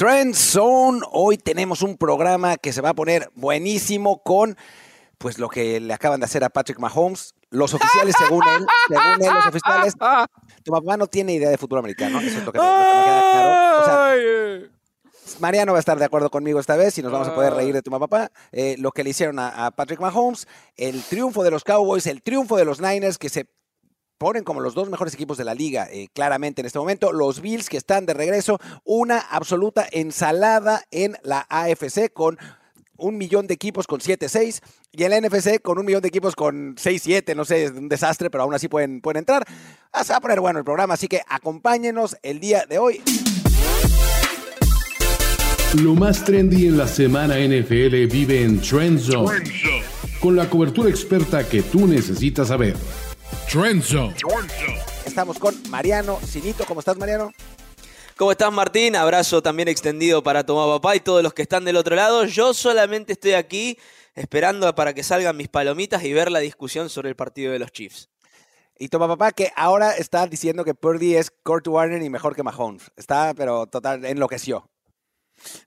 Trend Zone. Hoy tenemos un programa que se va a poner buenísimo con pues lo que le acaban de hacer a Patrick Mahomes. Los oficiales, según él, según él, los oficiales. Tu papá no tiene idea de fútbol americano. Eso es lo que me, lo que me queda claro. O sea, Mariano va a estar de acuerdo conmigo esta vez y nos vamos a poder reír de tu papá. Eh, lo que le hicieron a, a Patrick Mahomes, el triunfo de los Cowboys, el triunfo de los Niners que se ponen como los dos mejores equipos de la liga eh, claramente en este momento. Los Bills que están de regreso, una absoluta ensalada en la AFC con un millón de equipos con 7-6 y en la NFC con un millón de equipos con 6-7, no sé, es un desastre, pero aún así pueden, pueden entrar. Ah, Se va a poner bueno el programa, así que acompáñenos el día de hoy. Lo más trendy en la semana NFL vive en Trend Zone, con la cobertura experta que tú necesitas saber. Trend Zone. Estamos con Mariano Sinito. ¿Cómo estás, Mariano? ¿Cómo estás, Martín? Abrazo también extendido para tu mamá, papá y todos los que están del otro lado. Yo solamente estoy aquí esperando para que salgan mis palomitas y ver la discusión sobre el partido de los Chiefs. Y tu papá que ahora está diciendo que Purdy es Kurt Warner y mejor que Mahomes. Está, pero total, enloqueció.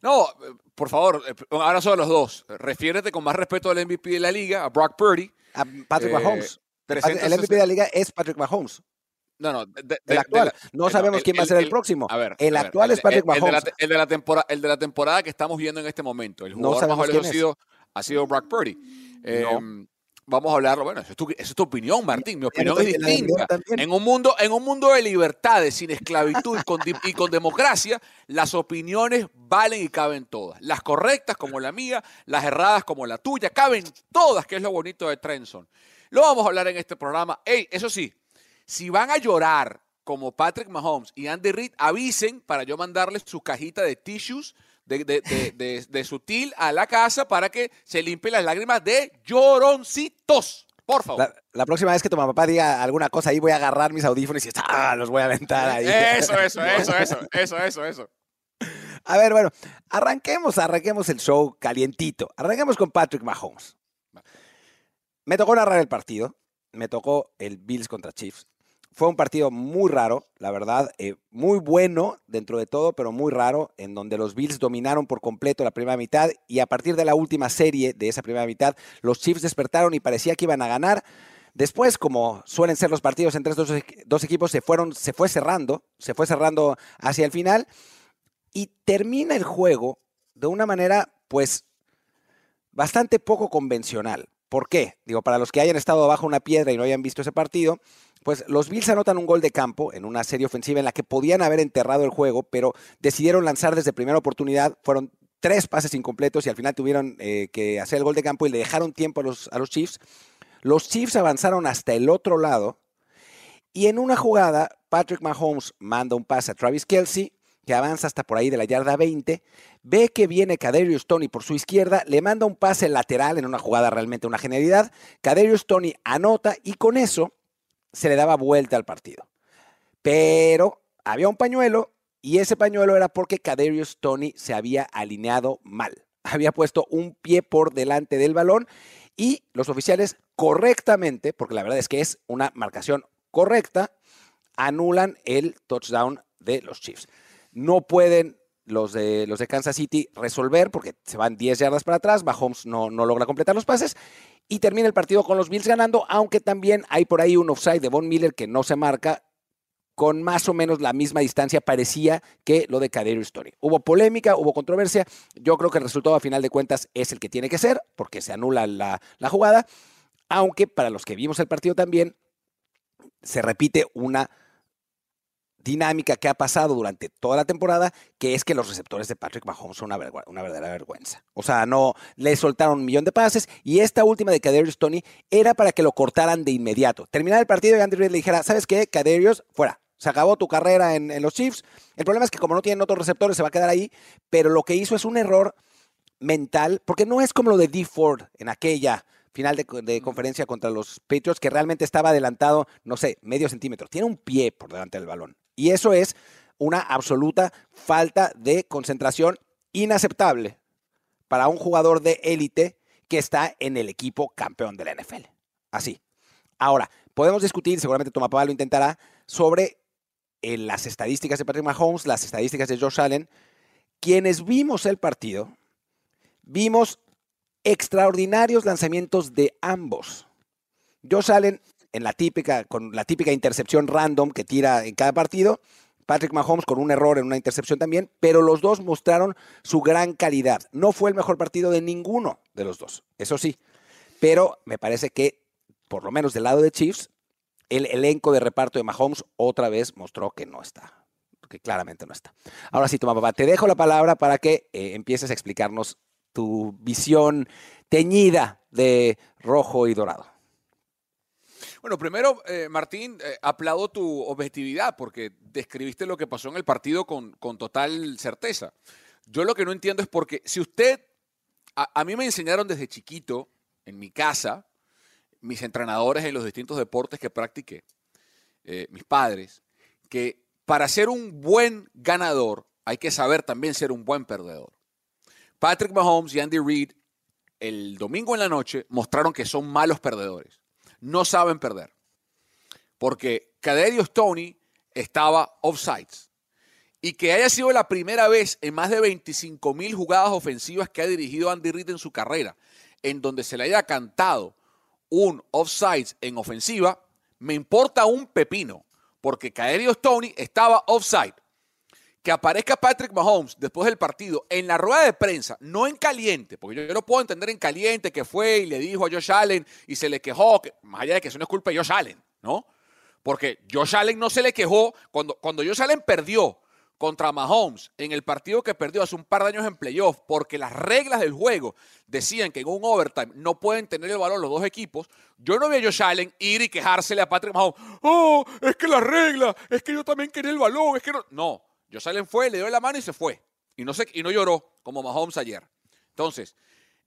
No, por favor, eh, ahora son los dos. Refiérete con más respeto al MVP de la liga, a Brock Purdy. A Patrick Eh, Mahomes. 360 El MVP de la liga es Patrick Mahomes. No, no, de- El actual. de- No sabemos quién va a ser el próximo. A ver, El ver, actual es Patrick Mahomes. El de, la temporada, el de la temporada que estamos viendo en este momento. El No jugador más sabemos valioso ha sido, ha sido Brock Purdy. Eh, Vamos a hablarlo. Bueno, esa es tu, esa es tu opinión, Martín. Mi opinión es distinta. En un mundo, en un mundo de libertades, sin esclavitud con, y con democracia, las opiniones valen y caben todas. Las correctas como la mía, las erradas como la tuya, caben todas, que es lo bonito de Trenson. Lo vamos a hablar en este programa. Ey, eso sí, si van a llorar como Patrick Mahomes y Andy Reid, avisen para yo mandarles su cajita de tissues de, de, de, de- de sutil a la casa para que se limpien las lágrimas de lloroncitos. Por favor. La, la próxima vez que tu papá diga alguna cosa ahí, voy a agarrar mis audífonos y ¡ah! los voy a aventar ahí. Eso, eso, eso, eso, eso, eso, eso. A ver, bueno, arranquemos, arranquemos el show calientito. Arranquemos con Patrick Mahomes. Me tocó narrar el partido. Me tocó el Bills contra Chiefs. Fue un partido muy raro, la verdad, eh, muy bueno dentro de todo, pero muy raro, en donde los Bills dominaron por completo la primera mitad y a partir de la última serie de esa primera mitad, los Chiefs despertaron y parecía que iban a ganar. Después, como suelen ser los partidos entre estos dos, equ- dos equipos, se fueron, se fue cerrando, se fue cerrando hacia el final y termina el juego de una manera, pues, bastante poco convencional. ¿Por qué? Digo, para los que hayan estado bajo una piedra y no hayan visto ese partido, pues los Bills anotan un gol de campo en una serie ofensiva en la que podían haber enterrado el juego, pero decidieron lanzar desde primera oportunidad. Fueron tres pases incompletos y al final tuvieron eh, que hacer el gol de campo y le dejaron tiempo a los, a los Chiefs. Los Chiefs avanzaron hasta el otro lado y en una jugada, Patrick Mahomes manda un pase a Travis Kelsey, que avanza hasta por ahí de la yarda 20, ve que viene Kadarius Tony por su izquierda, le manda un pase lateral en una jugada realmente una genialidad, Kadarius Tony anota y con eso se le daba vuelta al partido. Pero había un pañuelo y ese pañuelo era porque Kadarius Tony se había alineado mal. Había puesto un pie por delante del balón y los oficiales correctamente, porque la verdad es que es una marcación correcta, anulan el touchdown de los Chiefs. No pueden los de, los de Kansas City resolver porque se van 10 yardas para atrás, Mahomes no, no logra completar los pases y termina el partido con los Bills ganando, aunque también hay por ahí un offside de Von Miller que no se marca con más o menos la misma distancia parecía que lo de Kadarius Tony. Hubo polémica, hubo controversia. Yo creo que el resultado a final de cuentas es el que tiene que ser, porque se anula la, la jugada. Aunque para los que vimos el partido también, se repite una dinámica que ha pasado durante toda la temporada, que es que los receptores de Patrick Mahomes son una, verdadera vergüenza. O sea, no le soltaron un millón de pases y esta última de Kadarius Tony era para que lo cortaran de inmediato. Terminar el partido y Andy Reid le dijera, ¿sabes qué? Kadarius, fuera. Se acabó tu carrera en, en los Chiefs. El problema es que como no tienen otros receptores, se va a quedar ahí, pero lo que hizo es un error mental, porque no es como lo de D. Ford en aquella final de, de conferencia contra los Patriots, que realmente estaba adelantado, no sé, medio centímetro. Tiene un pie por delante del balón. Y eso es una absoluta falta de concentración inaceptable para un jugador de élite que está en el equipo campeón de la NFL. Así. Ahora, podemos discutir, seguramente papá lo intentará, sobre eh, las estadísticas de Patrick Mahomes, las estadísticas de Josh Allen, quienes vimos el partido, vimos extraordinarios lanzamientos de ambos. Josh Allen en la típica, con la típica intercepción random que tira en cada partido. Patrick Mahomes con un error en una intercepción también, pero los dos mostraron su gran calidad. No fue el mejor partido de ninguno de los dos, eso sí. Pero me parece que, por lo menos del lado de Chiefs, el elenco de reparto de Mahomes otra vez mostró que no está, que claramente no está. Ahora sí, toma papá, te dejo la palabra para que eh, empieces a explicarnos tu visión teñida de rojo y dorado. Bueno, primero, eh, Martín, eh, aplaudo tu objetividad porque describiste lo que pasó en el partido con, con total certeza. Yo lo que no entiendo es porque si usted, a, mí me enseñaron desde chiquito, en mi casa, mis entrenadores en los distintos deportes que practiqué, eh, mis padres, que para ser un buen ganador hay que saber también ser un buen perdedor. Patrick Mahomes y Andy Reid el domingo en la noche mostraron que son malos perdedores no saben perder. Porque Caderio Stoney estaba offsides. Y que haya sido la primera vez en más de 25 mil jugadas ofensivas que ha dirigido Andy Reid en su carrera, en donde se le haya cantado un offsides en ofensiva, me importa un pepino, porque Caderio Stoney estaba offside que aparezca Patrick Mahomes después del partido en la rueda de prensa, no en caliente, porque yo, no puedo entender en caliente que fue y le dijo a Josh Allen y se le quejó, que, más allá de que eso no es culpa de Josh Allen, ¿no? Porque Josh Allen no se le quejó cuando, cuando Josh Allen perdió contra Mahomes en el partido que perdió hace un par de años en playoff, porque las reglas del juego decían que en un overtime no pueden tener el balón los dos equipos, yo no vi a Josh Allen ir y quejársele a Patrick Mahomes, oh, es que la regla, es que yo también quería el balón, es que no. No, Josh Allen fue, le dio la mano y se fue. Y no, se, y no lloró como Mahomes ayer. Entonces,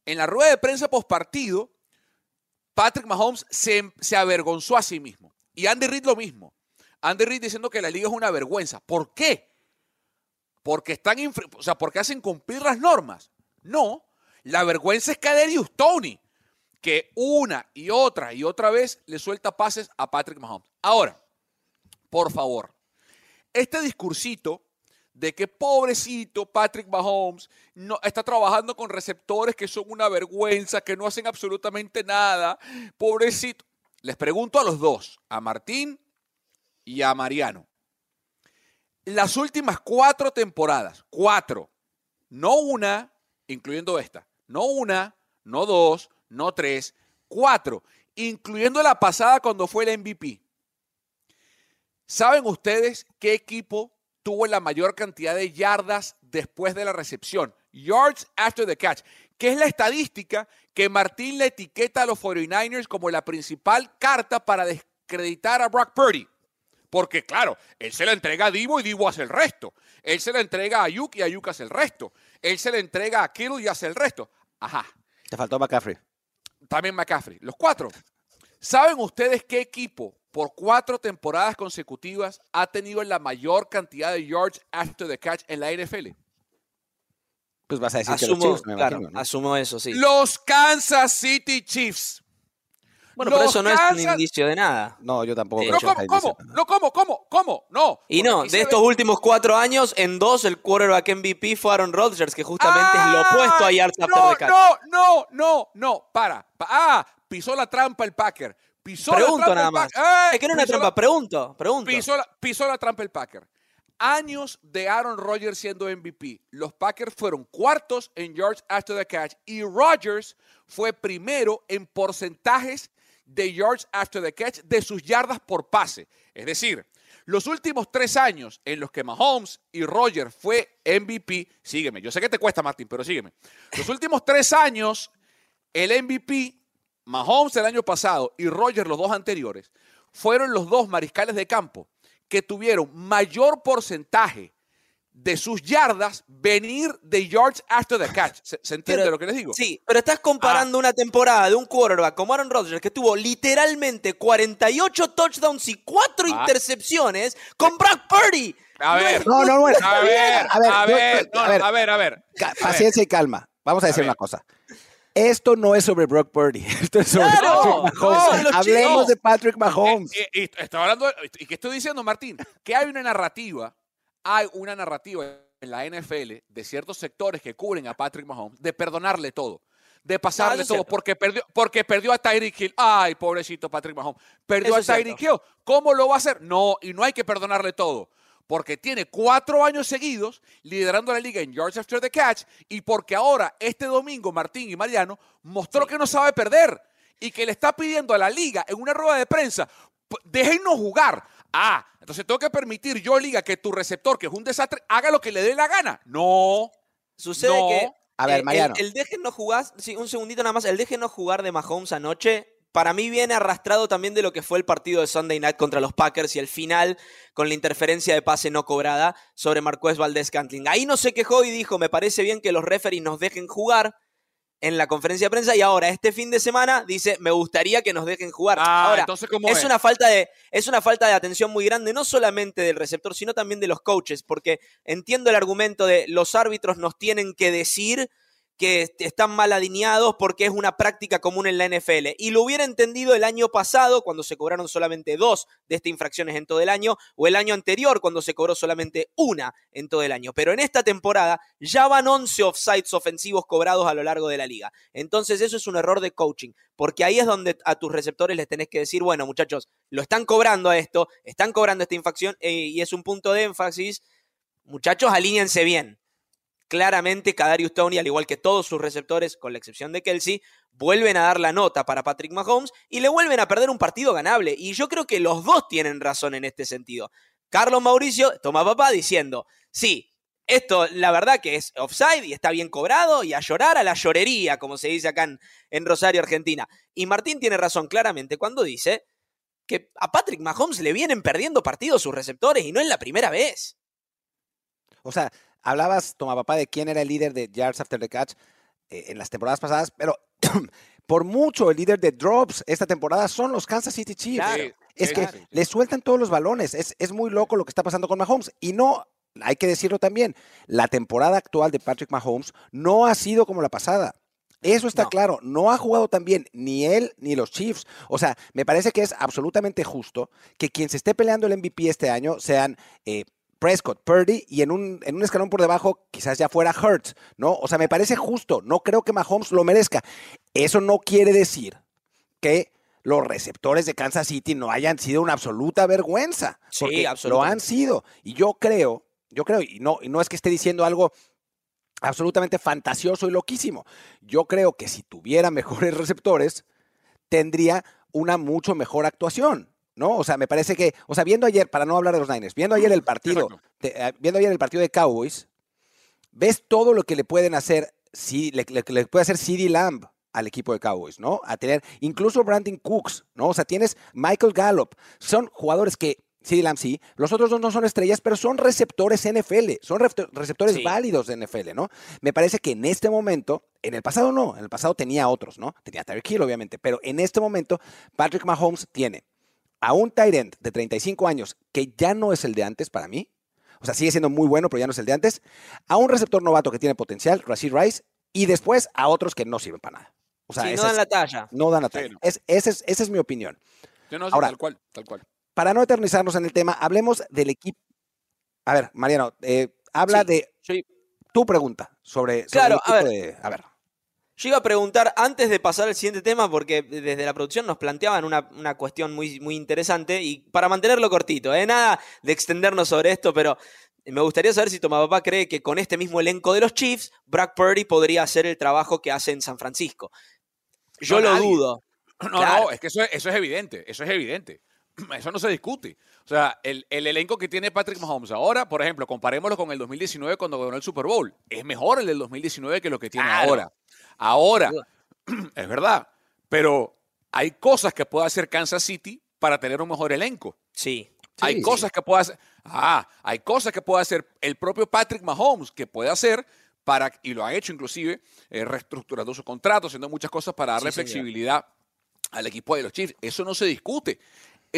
en la rueda de prensa post partido, Patrick Mahomes se, se, avergonzó a sí mismo. Y Andy Reid lo mismo. Andy Reid diciendo que la liga es una vergüenza. ¿Por qué? Porque están, o sea, porque hacen cumplir las normas. No, la vergüenza es Kaderius Tony, que una y otra y otra vez le suelta pases a Patrick Mahomes. Ahora, por favor, este discursito de que pobrecito Patrick Mahomes no, está trabajando con receptores que son una vergüenza, que no hacen absolutamente nada. Pobrecito. Les pregunto a los dos, a Martín y a Mariano. Las últimas cuatro temporadas, cuatro, no una, incluyendo esta, no una, no dos, no tres, cuatro, incluyendo la pasada cuando fue el MVP. ¿Saben ustedes qué equipo tuvo la mayor cantidad de yardas después de la recepción. Yards after the catch, que es la estadística que Martín le etiqueta a los 49ers como la principal carta para descreditar a Brock Purdy. Porque, claro, él se la entrega a Divo y Divo hace el resto. Él se la entrega a Ayuk y Ayuk hace el resto. Él se la entrega a Kittle y hace el resto. Ajá. Te faltó McCaffrey. También McCaffrey. Los cuatro. ¿Saben ustedes qué equipo por cuatro temporadas consecutivas ha tenido la mayor cantidad de yards after the catch en la NFL? Pues vas a decir asumo, que los Chiefs, me claro, imagino, ¿no? asumo eso, sí. Los Kansas City Chiefs. bueno, pero los eso no es un indicio de nada. No, yo tampoco. No, que ¿cómo? ¿Cómo? No, ¿cómo? ¿Cómo? ¿Cómo? No. Y no, de estos ve- últimos cuatro años, en dos el quarterback MVP fue Aaron Rodgers, que justamente es lo opuesto a yards after the catch. No, no, no, no, para. Pa- Ah, pisó la trampa el Packer. Pisó Pregunto la trampa. Es que no es una Pisó la- trampa, pregunto, pregunto. Pisó la, pisó la trampa el Packer. Años de Aaron Rodgers siendo MVP. Los Packers fueron cuartos en yards after the catch y Rodgers fue primero en porcentajes de yards after the catch de sus yardas por pase. Es decir, los últimos tres años en los que Mahomes y Rodgers fue MVP, sígueme, yo sé que te cuesta Martín, pero sígueme. Los últimos tres años, el MVP, Mahomes el año pasado y Rodgers los dos anteriores, fueron los dos mariscales de campo que tuvieron mayor porcentaje de sus yardas venir de yards after the catch. ¿Se, se entiende Pero- lo que les digo? Sí, pero estás Ah. comparando una temporada de un quarterback como Aaron Rodgers, que tuvo literalmente 48 touchdowns y 4 Ah. intercepciones, con Brock Purdy. A ver, No, no, bueno. a ver, A ver, a yo- ver, no, a ver. a ver, a ver. Ca- A ver. Paciencia y calma. Vamos a decir una cosa. Esto no es sobre Brock Purdy. Esto es sobre Claro, Patrick Mahomes. Hablemos de Patrick Mahomes. Eh, eh, y estoy hablando, ¿y qué estoy diciendo, Martín? Que hay una narrativa, hay una narrativa en la NFL de ciertos sectores que cubren a Patrick Mahomes de perdonarle todo, de pasarle No, todo porque perdió, porque perdió a Tyreek Hill. Ay, pobrecito Patrick Mahomes. Perdió Eso a. Tyreek Hill. ¿Cómo lo va a hacer? No, y no hay que perdonarle todo. Porque tiene cuatro años seguidos liderando la liga en yards after the catch y porque ahora, este domingo, Martín y Mariano mostró que no sabe perder y que le está pidiendo a la liga en una rueda de prensa, "P- déjennos jugar. Ah, entonces tengo que permitir yo, liga, que tu receptor, que es un desastre, haga lo que le dé la gana. No. Sucede No. que. A ver, Mariano. El, el déjenos jugar, sí, un segundito nada más. El déjenos jugar de Mahomes anoche, para mí viene arrastrado también de lo que fue el partido de Sunday Night contra los Packers y el final con la interferencia de pase no cobrada sobre Marqués Valdés Cantling. Ahí no se quejó y dijo: Me parece bien que los referees nos dejen jugar en la conferencia de prensa y ahora este fin de semana dice me gustaría que nos dejen jugar. Ah, ahora, entonces, ¿cómo es es? una falta de es una falta de atención muy grande no solamente del receptor sino también de los coaches porque entiendo el argumento de los árbitros nos tienen que decir que est- están mal alineados porque es una práctica común en la NFL. Y lo hubiera entendido el año pasado, cuando se cobraron solamente dos de estas infracciones en todo el año, o el año anterior, cuando se cobró solamente una en todo el año. Pero en esta temporada ya van 11 offsides ofensivos cobrados a lo largo de la liga. Entonces eso es un error de coaching, porque ahí es donde a tus receptores les tenés que decir, bueno muchachos, lo están cobrando a esto, están cobrando esta infracción eh, y es un punto de énfasis. Muchachos, alíñense bien claramente Kadarius Tony, al igual que todos sus receptores, con la excepción de Kelsey, vuelven a dar la nota para Patrick Mahomes y le vuelven a perder un partido ganable. Y yo creo que los dos tienen razón en este sentido. Carlos Mauricio toma papá diciendo, sí, esto la verdad que es offside y está bien cobrado y a llorar a la llorería, como se dice acá en, en Rosario, Argentina. Y Martín tiene razón claramente cuando dice que a Patrick Mahomes le vienen perdiendo partidos sus receptores y no es la primera vez. O sea, hablabas, toma papá, de quién era el líder de yards after the catch eh, en las temporadas pasadas, pero por mucho el líder de drops esta temporada son los Kansas City Chiefs. Claro. Es que le sueltan todos los balones. Es, es muy loco lo que está pasando con Mahomes. Y no, hay que decirlo también, la temporada actual de Patrick Mahomes no ha sido como la pasada. Eso está No. claro. No ha jugado tan bien ni él ni los Chiefs. O sea, me parece que es absolutamente justo que quien se esté peleando el MVP este año sean eh, Prescott, Purdy y en un, en un escalón por debajo quizás ya fuera Hurts, ¿no? O sea, me parece justo. No creo que Mahomes lo merezca. Eso no quiere decir que los receptores de Kansas City no hayan sido una absoluta vergüenza. Sí, porque Lo han sido. Y yo creo, yo creo, y no, y no es que esté diciendo algo absolutamente fantasioso y loquísimo. Yo creo que si tuviera mejores receptores, tendría una mucho mejor actuación. ¿No? O sea, me parece que, o sea, viendo ayer, para no hablar de los Niners, viendo ayer el partido, te- eh, viendo ayer el partido de Cowboys, ves todo lo que le pueden hacer, si, le, le- le puede hacer CD Lamb al equipo de Cowboys, ¿no? A tener incluso Brandon Cooks, ¿no? O sea, tienes Michael Gallup. Son jugadores que, CD Lamb sí, los otros dos no son estrellas, pero son receptores NFL, son receptores Sí. válidos de NFL, ¿no? Me parece que en este momento, en el pasado no, en el pasado tenía otros, ¿no? Tenía a Tyreek Hill, obviamente, pero en este momento, Patrick Mahomes tiene a un end de 35 años que ya no es el de antes para mí, o sea, sigue siendo muy bueno, pero ya no es el de antes, a un receptor novato que tiene potencial, Rashid Rice, y después a otros que no sirven para nada. O sea, Sí, no dan es- la talla. no dan la Sí, talla. no. Es- esa, es, esa es mi opinión. Yo no sé, Ahora- tal cual, tal cual. Para no eternizarnos en el tema, hablemos del equipo. A ver, Mariano, eh, habla Sí, de sí. tu pregunta sobre, sobre Claro, el a equipo ver. de- a ver. Yo iba a preguntar, antes de pasar al siguiente tema, porque desde la producción nos planteaban una, una cuestión muy, muy interesante, y para mantenerlo cortito, ¿eh? nada de extendernos sobre esto, pero me gustaría saber si Tomapapá cree que con este mismo elenco de los Chiefs, Brock Purdy podría hacer el trabajo que hace en San Francisco. Yo No, lo nadie. dudo. No, Claro. no, es que eso es, eso es evidente, eso es evidente. Eso no se discute. O sea, el, el elenco que tiene Patrick Mahomes ahora, por ejemplo, comparémoslo con el 2019 cuando ganó el Super Bowl. Es mejor el del 2019 que lo que tiene Claro. ahora. Ahora, es verdad, pero hay cosas que puede hacer Kansas City para tener un mejor elenco. Sí. hay Sí, cosas que puede hacer. Ah, hay cosas que puede hacer el propio Patrick Mahomes que puede hacer para, y lo ha hecho inclusive, eh, reestructurando su contrato, haciendo muchas cosas para darle Sí, señor. flexibilidad al equipo de los Chiefs. Eso no se discute.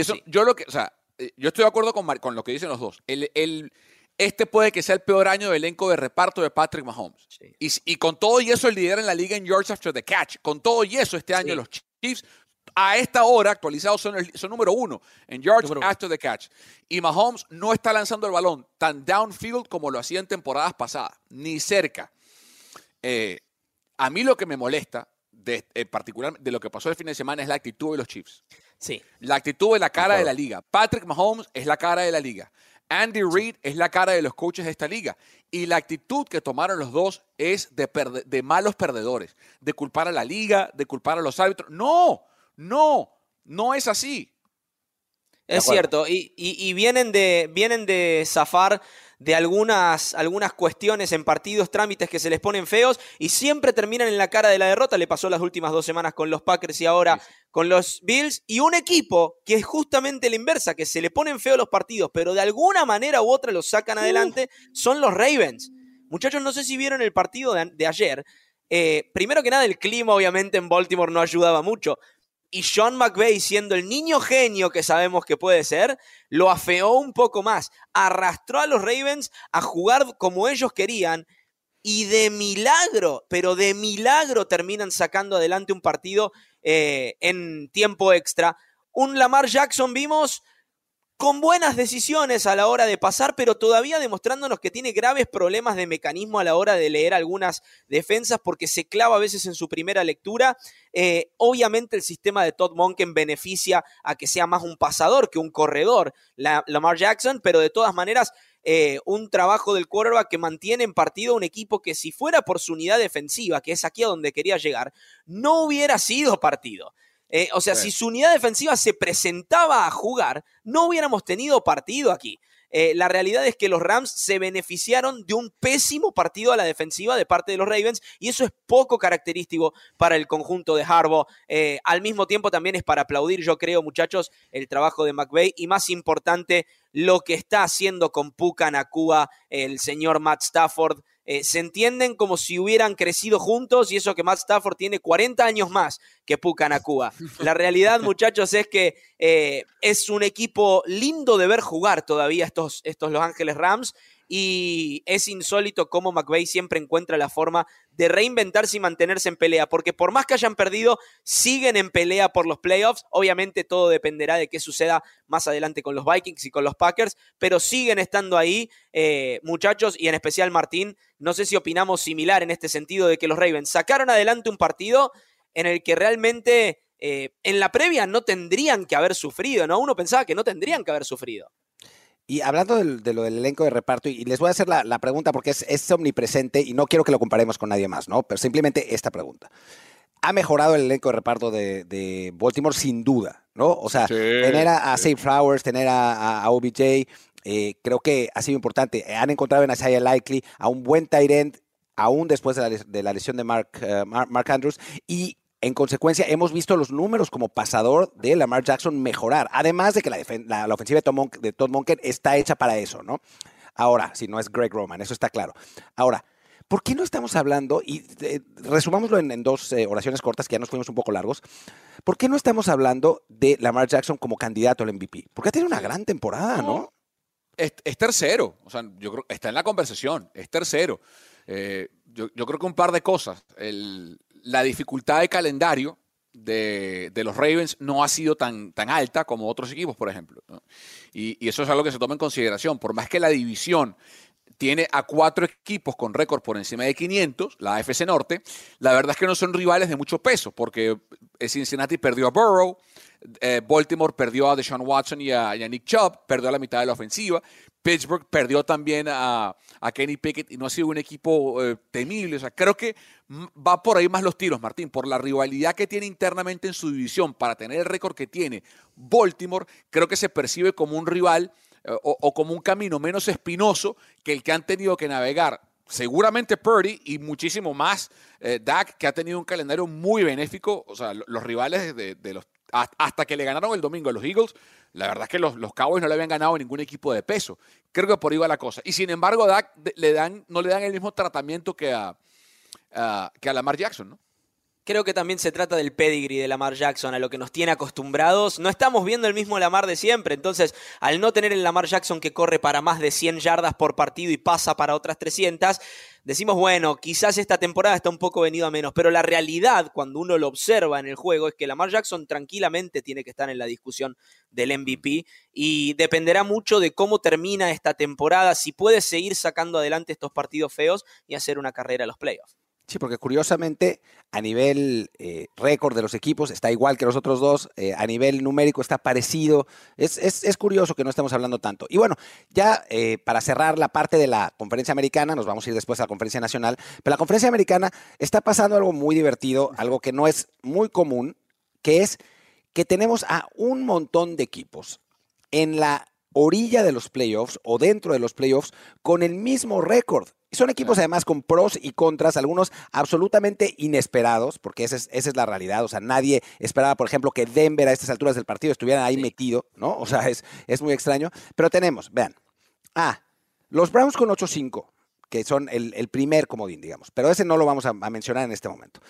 Eso, Sí. yo lo que, o sea, eh, yo estoy de acuerdo con, Mar- con lo que dicen los dos. El, el- este puede que sea el peor año de elenco de reparto de Patrick Mahomes. Sí. Y, y con todo y eso, el líder en la liga en yards after the catch. Con todo y eso, este año Sí. los Chiefs a esta hora actualizados son, el, son número uno en yards Número uno. after the catch. Y Mahomes no está lanzando el balón tan downfield como lo hacía en temporadas pasadas, ni cerca. Eh, a mí lo que me molesta, de, en particular de lo que pasó el fin de semana, es la actitud de los Chiefs. Sí. La actitud es la cara de la liga. Patrick Mahomes es la cara de la liga. Andy Reid es la cara de los coaches de esta liga. Y la actitud que tomaron los dos es de, malos perdedores, de culpar a la liga, de culpar a los árbitros. No, no, no es así. Es cierto, y, y- y vienen, de, vienen de zafar de algunas, algunas cuestiones en partidos, trámites que se les ponen feos y siempre terminan en la cara de la derrota. Le pasó las últimas dos semanas con los Packers y ahora con los Bills. Y un equipo que es justamente la inversa, que se le ponen feos los partidos, pero de alguna manera u otra los sacan adelante, son los Ravens. Muchachos, no sé si vieron el partido de, de ayer. Eh, primero que nada, el clima obviamente en Baltimore no ayudaba mucho. Y Sean McVay, siendo el niño genio que sabemos que puede ser, lo afeó un poco más. Arrastró a los Ravens a jugar como ellos querían. Y de milagro, pero de milagro terminan sacando adelante un partido eh, en tiempo extra. Un Lamar Jackson vimos con buenas decisiones a la hora de pasar, pero todavía demostrándonos que tiene graves problemas de mecanismo a la hora de leer algunas defensas porque se clava a veces en su primera lectura. Eh, obviamente el sistema de Todd Monken beneficia a que sea más un pasador que un corredor, la- Lamar Jackson, pero de todas maneras eh, un trabajo del quarterback que mantiene en partido un equipo que si fuera por su unidad defensiva, que es aquí a donde quería llegar, no hubiera sido partido. Eh, o sea, Sí. si su unidad defensiva se presentaba a jugar, no hubiéramos tenido partido aquí. Eh, la realidad es que los Rams se beneficiaron de un pésimo partido a la defensiva de parte de los Ravens y eso es poco característico para el conjunto de Harbaugh. Eh, al mismo tiempo también es para aplaudir, yo creo, muchachos, el trabajo de McVay y más importante, lo que está haciendo con Puka Nakua el señor Matt Stafford. Eh, se entienden como si hubieran crecido juntos y eso que Matt Stafford tiene 40 años más que Puka Nakua. La realidad, muchachos, es que eh, es un equipo lindo de ver jugar todavía estos, estos Los Ángeles Rams y es insólito cómo McVay siempre encuentra la forma de reinventarse y mantenerse en pelea, porque por más que hayan perdido, siguen en pelea por los playoffs. Obviamente todo dependerá de qué suceda más adelante con los Vikings y con los Packers, pero siguen estando ahí, eh, muchachos, y en especial Martín. No sé si opinamos similar en este sentido de que los Ravens sacaron adelante un partido en el que realmente eh, en la previa no tendrían que haber sufrido, ¿no? Uno pensaba que no tendrían que haber sufrido. Y hablando del- de, lo del elenco de reparto, y les voy a hacer la, la pregunta porque es, es omnipresente y no quiero que lo comparemos con nadie más, ¿no? Pero simplemente esta pregunta. Ha mejorado el elenco de reparto de, de Baltimore sin duda, ¿no? O sea, Sí, tener a, a sí. Zay Flowers, tener a, a- OBJ, eh, creo que ha sido importante. Han encontrado en Isaiah Likely a un buen tight end, aún después de la, de la lesión de Mark, eh, Mark, Mark Andrews, y en consecuencia hemos visto los números como pasador de Lamar Jackson mejorar, además de que la, ofensiva de, Tom Monk- de Todd Monken está hecha para eso, ¿no? Ahora, si no es Greg Roman, eso está claro. Ahora, ¿por qué no estamos hablando, y eh, resumámoslo en, dos eh, oraciones cortas que ya nos fuimos un poco largos, ¿por qué no estamos hablando de Lamar Jackson como candidato al MVP? Porque ha tenido una gran temporada, ¿no? Es, es tercero, o sea, yo creo está en la conversación, es tercero. Eh, yo, yo creo que un par de cosas. El- la dificultad de calendario de, de los Ravens no ha sido tan, tan alta como otros equipos, por ejemplo. y eso es algo que se toma en consideración. Por más que la división tiene a cuatro equipos con récord por encima de 500, la AFC Norte, la verdad es que no son rivales de mucho peso, porque eh, Cincinnati perdió a Burrow, eh, Baltimore perdió a Deshaun Watson y a, y a Nick Chubb, perdió a la mitad de la ofensiva, Pittsburgh perdió también a, Kenny Pickett y no ha sido un equipo eh, temible. O sea, creo que va por ahí más los tiros, Martín, por la rivalidad que tiene internamente en su división para tener el récord que tiene Baltimore, creo que se percibe como un rival eh, o, o como un camino menos espinoso que el que han tenido que navegar seguramente Purdy y muchísimo más eh, Dak, que ha tenido un calendario muy benéfico. O sea, lo- los rivales de los. Ha- Hasta que le ganaron el domingo a los Eagles, la verdad es que los, los Cowboys no le habían ganado a ningún equipo de peso. Creo que por ahí va la cosa. Y sin embargo, Dak le dan, no le dan el mismo tratamiento que a, a- que a Lamar Jackson, ¿no? Creo que también se trata del pedigree de Lamar Jackson, a lo que nos tiene acostumbrados. No estamos viendo el mismo Lamar de siempre, entonces al no tener el Lamar Jackson que corre para más de 100 yardas por partido y pasa para otras 300, decimos, bueno, quizás esta temporada está un poco venido a menos, pero la realidad cuando uno lo observa en el juego es que Lamar Jackson tranquilamente tiene que estar en la discusión del MVP y dependerá mucho de cómo termina esta temporada, si puede seguir sacando adelante estos partidos feos y hacer una carrera a los playoffs. Sí, porque curiosamente a nivel eh, récord de los equipos está igual que los otros dos, eh, a nivel numérico está parecido, es, es, es, curioso que no estemos hablando tanto. Y bueno, ya eh, para cerrar la parte de la conferencia americana, nos vamos a ir después a la conferencia nacional, pero la conferencia americana está pasando algo muy divertido, algo que no es muy común, que es que tenemos a un montón de equipos en la orilla de los playoffs o dentro de los playoffs con el mismo récord. Son equipos además con pros y contras, algunos absolutamente inesperados, porque esa es, esa es, la realidad. O sea, nadie esperaba, por ejemplo, que Denver a estas alturas del partido estuviera ahí sí. metido, ¿no? O sea, es, es muy extraño. Pero tenemos, vean, ah, los Browns con 8-5, que son el, el, primer comodín, digamos. Pero ese no lo vamos a, a mencionar en este momento.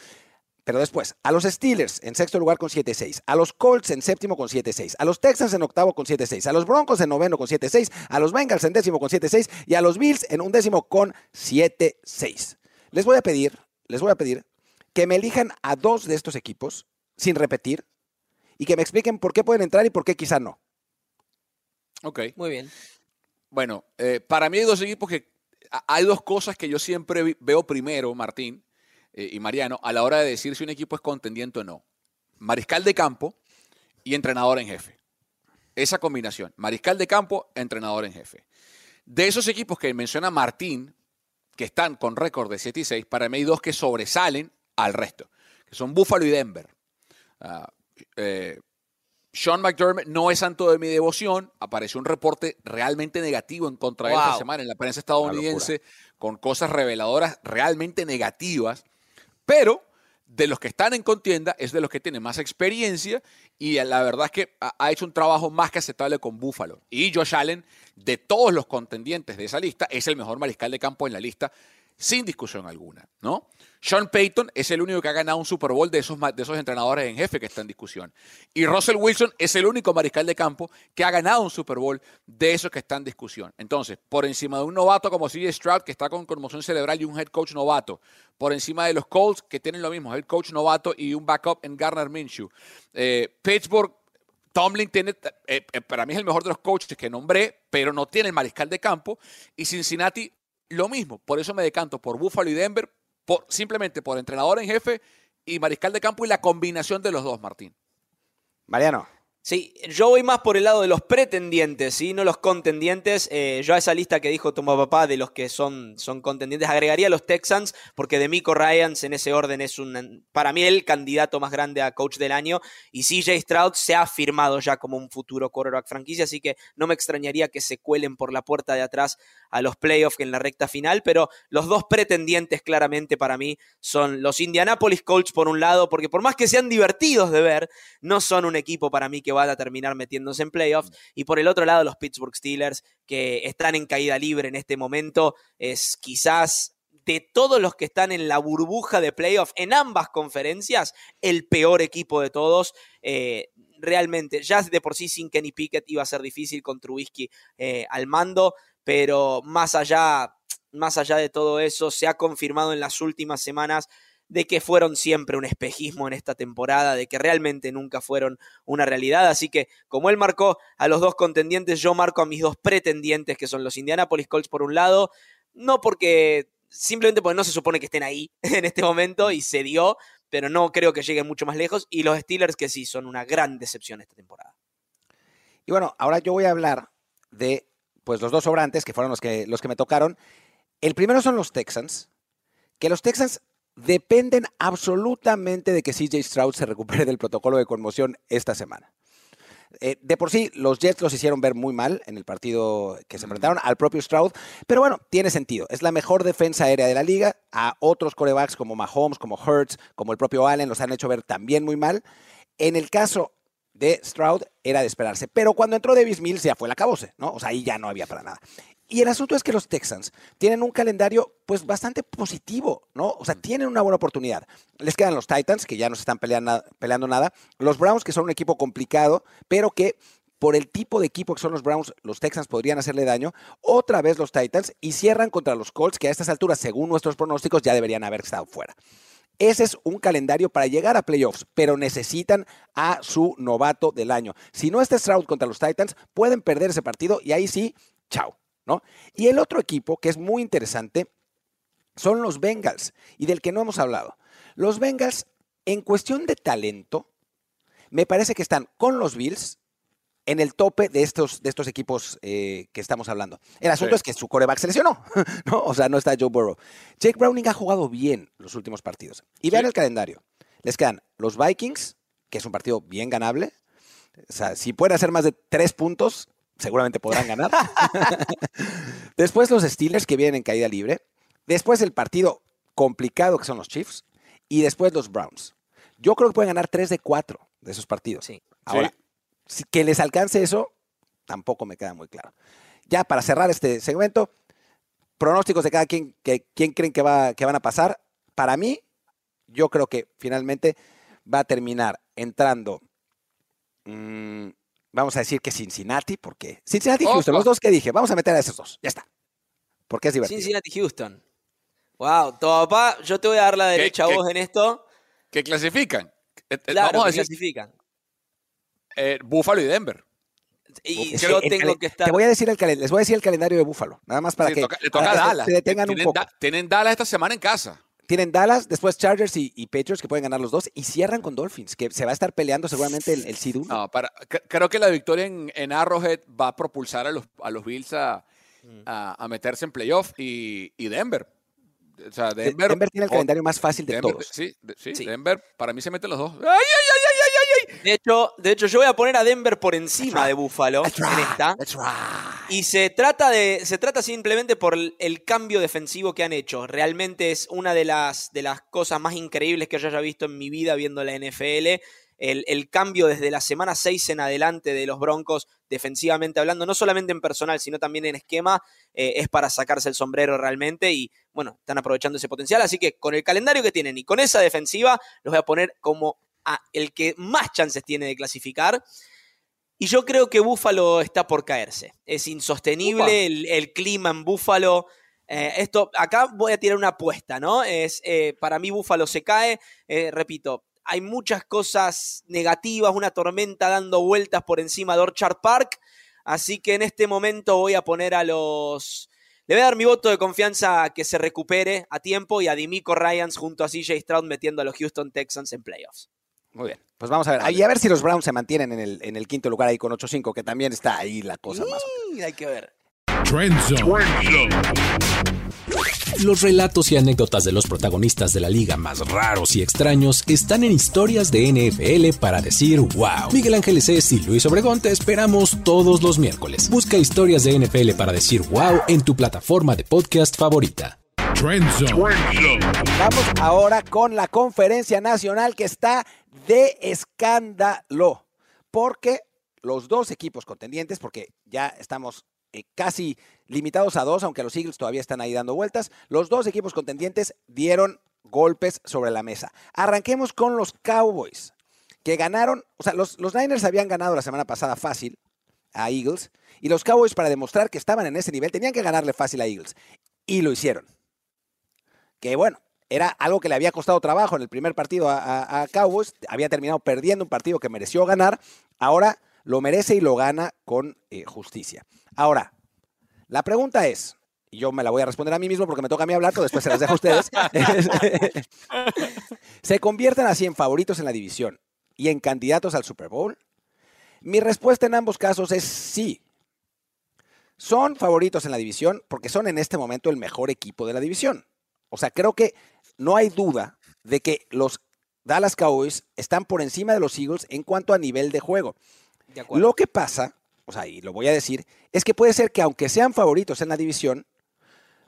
Pero después, a los Steelers en sexto lugar con 7-6, a los Colts en séptimo con 7-6, a los Texans en octavo con 7-6, a los Broncos en noveno con 7-6, a los Bengals en décimo con 7-6 y a los Bills en undécimo con 7-6. Les voy a pedir, les voy a pedir que me elijan a dos de estos equipos sin repetir y que me expliquen por qué pueden entrar y por qué quizá no. Ok. Muy bien. Bueno, eh, para mí hay dos equipos que hay dos cosas que yo siempre veo primero, Martín eh, y Mariano, a la hora de decir si un equipo es contendiente o no. Mariscal de campo y entrenador en jefe. Esa combinación. Mariscal de campo, entrenador en jefe. De esos equipos que menciona Martín, que están con récord de 7 y 6, para mí hay dos que sobresalen al resto, que son Buffalo y Denver. Uh, eh, Sean McDermott no es santo de mi devoción. Apareció un reporte realmente negativo en contra de wow. esta semana en la prensa estadounidense con cosas reveladoras realmente negativas. Pero de los que están en contienda es de los que tienen más experiencia y la verdad es que ha hecho un trabajo más que aceptable con Buffalo. Y Josh Allen, de todos los contendientes de esa lista, es el mejor mariscal de campo en la lista, sin discusión alguna, ¿no? Sean Payton es el único que ha ganado un Super Bowl de esos, entrenadores en jefe que está en discusión. Y Russell Wilson es el único mariscal de campo que ha ganado un Super Bowl de esos que están en discusión. Entonces, por encima de un novato como CJ Stroud, que está con conmoción cerebral y un head coach novato, por encima de los Colts, que tienen lo mismo, head coach novato y un backup en Garner Minshew. Eh, Pittsburgh Tomlin tiene, eh, para mí es el mejor de los coaches que nombré, pero no tiene el mariscal de campo. Y Cincinnati, lo mismo. Por eso me decanto por Buffalo y Denver, por, simplemente por entrenador en jefe y mariscal de campo y la combinación de los dos, Martín. Mariano. Sí, yo voy más por el lado de los pretendientes, ¿sí? no los contendientes. Eh, yo a esa lista que dijo Toma Papá de los que son, son contendientes agregaría a los Texans, porque Demico Ryans en ese orden es un, para mí el candidato más grande a coach del año. Y CJ Stroud se ha firmado ya como un futuro quarterback franquicia, así que no me extrañaría que se cuelen por la puerta de atrás a los playoffs en la recta final. Pero los dos pretendientes claramente para mí son los Indianapolis Colts por un lado, porque por más que sean divertidos de ver, no son un equipo para mí que van a terminar metiéndose en playoffs. Y por el otro lado, los Pittsburgh Steelers, que están en caída libre en este momento, es quizás de todos los que están en la burbuja de playoffs en ambas conferencias, el peor equipo de todos. Eh, realmente, ya de por sí sin Kenny Pickett iba a ser difícil con Trubisky eh, al mando, pero más allá, más allá de todo eso, se ha confirmado en las últimas semanas de que fueron siempre un espejismo en esta temporada, de que realmente nunca fueron una realidad. Así que, como él marcó a los dos contendientes, yo marco a mis dos pretendientes, que son los Indianapolis Colts por un lado, no porque, simplemente porque no se supone que estén ahí en este momento y se dio, pero no creo que lleguen mucho más lejos, y los Steelers que sí son una gran decepción esta temporada. Y bueno, ahora yo voy a hablar de pues los dos sobrantes, que fueron los que, los que me tocaron. El primero son los Texans, que los Texans dependen absolutamente de que CJ Stroud se recupere del protocolo de conmoción esta semana. Eh, de por sí, los Jets los hicieron ver muy mal en el partido que se enfrentaron al propio Stroud, pero bueno, tiene sentido. Es la mejor defensa aérea de la liga. A otros corebacks como Mahomes, como Hurts, como el propio Allen los han hecho ver también muy mal. En el caso de Stroud era de esperarse, pero cuando entró Davis Mills ya fue la cabose, ¿no? O sea, ahí ya no había para nada. Y el asunto es que los Texans tienen un calendario pues bastante positivo, ¿no? O sea, tienen una buena oportunidad. Les quedan los Titans, que ya no se están peleando, peleando nada, los Browns, que son un equipo complicado, pero que por el tipo de equipo que son los Browns, los Texans podrían hacerle daño. Otra vez los Titans y cierran contra los Colts, que a estas alturas, según nuestros pronósticos, ya deberían haber estado fuera. Ese es un calendario para llegar a playoffs, pero necesitan a su novato del año. Si no está Stroud contra los Titans, pueden perder ese partido y ahí sí, chao. ¿No? Y el otro equipo que es muy interesante son los Bengals y del que no hemos hablado. Los Bengals, en cuestión de talento, me parece que están con los Bills en el tope de estos, de estos equipos eh, que estamos hablando. El asunto Sí. es que su coreback se lesionó, ¿no? O sea, no está Joe Burrow. Jake Browning ha jugado bien los últimos partidos. Y vean Sí. el calendario. Les quedan los Vikings, que es un partido bien ganable. O sea, si pueden hacer más de tres puntos, seguramente podrán ganar. Después los Steelers, que vienen en caída libre. Después el partido complicado, que son los Chiefs. Y después los Browns. Yo creo que pueden ganar tres de cuatro de esos partidos. Sí. Ahora, que les alcance eso, tampoco me queda muy claro. Ya para cerrar este segmento, pronósticos de cada quien, que, quién creen que, va, que van a pasar. Para mí, yo creo que finalmente va a terminar entrando, mm, vamos a decir que Cincinnati, porque Cincinnati y. Houston, los dos que dije, vamos a meter a esos dos, ya está. Porque es divertido. Cincinnati Houston. Wow, papá, yo te voy a dar la derecha a vos en esto. Que clasifican. Eh, eh, Claro, Vamos a que decir clasifican. eh, Buffalo y Denver. Y Es yo tengo que estar. Te voy a decir el les voy a decir el calendario de Búfalo, nada más para Sí, que, toca- para toca que se- un poco. Da- tienen Dallas esta semana en casa. Tienen Dallas, después Chargers y, y Patriots que pueden ganar los dos y cierran con Dolphins, que se va a estar peleando seguramente el, el seed uno. No, para, cre- creo que la victoria en, en Arrowhead va a propulsar a los, a los Bills a, Mm. a- a meterse en playoff y, y Denver. O sea, De- Denver, Denver, tiene el calendario más fácil de Denver, todos. Sí, sí, Sí. Denver, para mí se meten los dos. ¡Ay, ay, ay, ay, ay, ay, ay! De hecho, de hecho, yo voy a poner a Denver por encima de Buffalo en esta. right. Y se trata de. Se trata simplemente por el, el cambio defensivo que han hecho. Realmente es una de las, de las cosas más increíbles que yo haya visto en mi vida viendo la NFL. El, el cambio desde la semana 6 en adelante de los Broncos, defensivamente hablando, no solamente en personal, sino también en esquema, eh, es para sacarse el sombrero realmente. Y bueno, están aprovechando ese potencial. Así que con el calendario que tienen y con esa defensiva, los voy a poner como el que más chances tiene de clasificar. Y yo creo que Búfalo está por caerse. Es insostenible el clima en Búfalo. Eh, esto, acá voy a tirar una apuesta, ¿no? Es, eh, para mí Búfalo se cae. Eh, repito, hay muchas cosas negativas, una tormenta dando vueltas por encima de Orchard Park. Así que en este momento voy a poner a los... Le voy a dar mi voto de confianza a que se recupere a tiempo y a Dimico Ryans junto a CJ Stroud metiendo a los Houston Texans en playoffs. Muy bien, pues vamos a ver. Y a ver si los Browns se mantienen en el, en el quinto lugar ahí con 8-5, que también está ahí la cosa más. Mm, hay que ver. Trend Zone. Los relatos y anécdotas de los protagonistas de la liga más raros y extraños están en historias de NFL para decir wow. Miguel Ángeles es y Luis Obregón te esperamos todos los miércoles. Busca historias de NFL para decir wow en tu plataforma de podcast favorita. Trend Zone. Vamos ahora con la conferencia nacional que está de escándalo. Porque los dos equipos contendientes, porque ya estamos eh, casi limitados a dos, aunque los Eagles todavía están ahí dando vueltas, los dos equipos contendientes dieron golpes sobre la mesa. Arranquemos con los Cowboys, que ganaron, o sea, los, los Niners habían ganado la semana pasada fácil a Eagles, y los Cowboys para demostrar que estaban en ese nivel tenían que ganarle fácil a Eagles, y lo hicieron que bueno, era algo que le había costado trabajo en el primer partido a, Cowboys, había terminado perdiendo un partido que mereció ganar, ahora lo merece y lo gana con eh, justicia. Ahora, la pregunta es, y yo me la voy a responder a mí mismo porque me toca a mí hablar, pero después se las dejo a ustedes, ¿se convierten así en favoritos en la división y en candidatos al Super Bowl? Mi respuesta en ambos casos es sí. Son favoritos en la división porque son en este momento el mejor equipo de la división. O sea, creo que no hay duda de que los Dallas Cowboys están por encima de los Eagles en cuanto a nivel de juego. De. Lo que pasa, o sea, y lo voy a decir, es que puede ser que aunque sean favoritos en la división,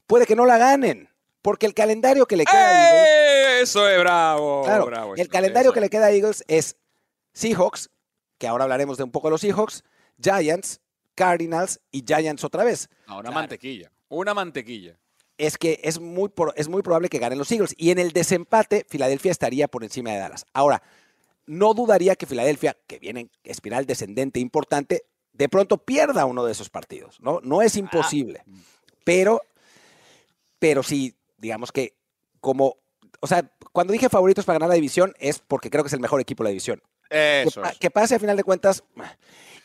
puede que no la ganen. Porque el calendario que le queda a Eagles, ¡Eh! Eso es bravo. claro, bravo, el calendario eso. que le queda a Eagles es Seahawks, que ahora hablaremos de un poco de los Seahawks, Giants, Cardinals y Giants otra vez. No, una mantequilla. Una mantequilla. Es que es muy, por- es muy probable que ganen los Eagles. Y en el desempate, Filadelfia estaría por encima de Dallas. Ahora, no dudaría que Filadelfia, que viene en espiral descendente importante, de pronto pierda uno de esos partidos. No, no es imposible. Pero, pero sí, digamos que como, o sea, cuando dije favoritos para ganar la división es porque creo que es el mejor equipo de la división. Que, Eso pa- es. que pase a final de cuentas.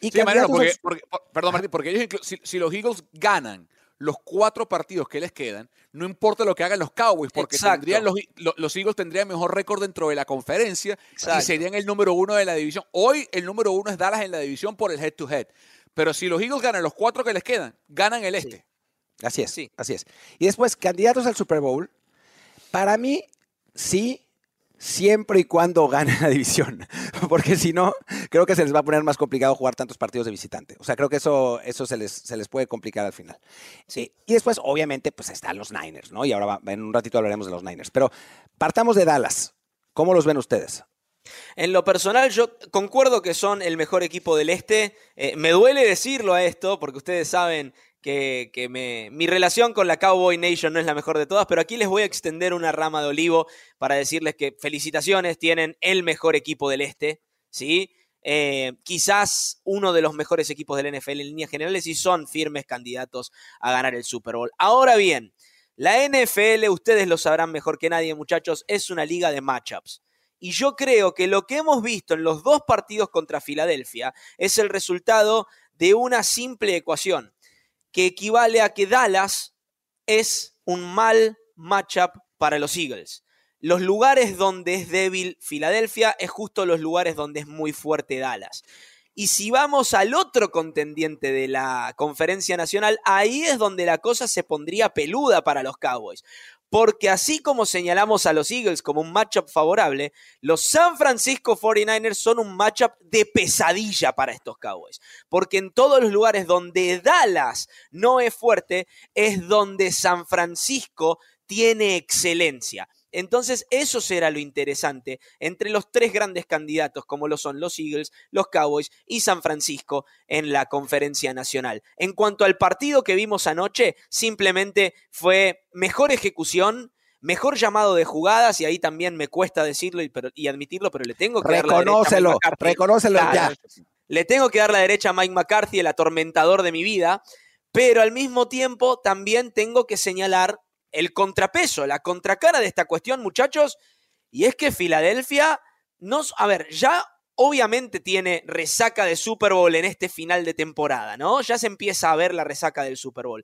Y Sí, Mariano, porque, perdón, Martín, porque ellos, si, si los Eagles ganan los cuatro partidos que les quedan, no importa lo que hagan los Cowboys, porque tendrían los, lo- los Eagles tendrían mejor récord dentro de la conferencia Exacto. y serían el número uno de la división. Hoy el número uno es Dallas en la división por el head to head. Pero si los Eagles ganan los cuatro que les quedan, ganan el este. Así es, Sí. así es. Y después, candidatos al Super Bowl, para mí, sí, siempre y cuando gane la división. Porque si no, creo que se les va a poner más complicado jugar tantos partidos de visitante. O sea, creo que eso, eso se, les, se les puede complicar al final. Sí. Y después, obviamente, pues están los Niners, ¿no? Y ahora va- en un ratito hablaremos de los Niners. Pero partamos de Dallas. ¿Cómo los ven ustedes? En lo personal, yo concuerdo que son el mejor equipo del este. Eh, me duele decirlo a esto, porque ustedes saben que, mi relación con la Cowboy Nation no es la mejor de todas, pero aquí les voy a extender una rama de olivo para decirles que felicitaciones, tienen el mejor equipo del este, ¿sí? Eh, quizás uno de los mejores equipos del NFL en líneas generales y son firmes candidatos a ganar el Super Bowl. Ahora bien, la NFL, ustedes lo sabrán mejor que nadie, muchachos, es una liga de matchups. Y yo creo que lo que hemos visto en los dos partidos contra Filadelfia es el resultado de una simple ecuación, que equivale a que Dallas es un mal matchup para los Eagles. Los lugares donde es débil Filadelfia es justo los lugares donde es muy fuerte Dallas. Y si vamos al otro contendiente de la conferencia nacional, ahí es donde la cosa se pondría peluda para los Cowboys. Porque así como señalamos a los Eagles como un matchup favorable, los San Francisco 49ers son un matchup de pesadilla para estos Cowboys. Porque en todos los lugares donde Dallas no es fuerte, es donde San Francisco tiene excelencia. Entonces, eso será lo interesante entre los tres grandes candidatos, como lo son los Eagles, los Cowboys y San Francisco en la conferencia nacional. En cuanto al partido que vimos anoche, simplemente fue mejor ejecución, mejor llamado de jugadas, y ahí también me cuesta decirlo y, pero- y admitirlo, pero le tengo que dar la derecha a Reconócelo, ya. Le tengo que dar la derecha a Mike McCarthy, el atormentador de mi vida, pero al mismo tiempo también tengo que señalar el contrapeso, la contracara de esta cuestión, muchachos, y es que Filadelfia, nos, a ver, ya obviamente tiene resaca de Super Bowl en este final de temporada, ¿no? Ya se empieza a ver la resaca del Super Bowl.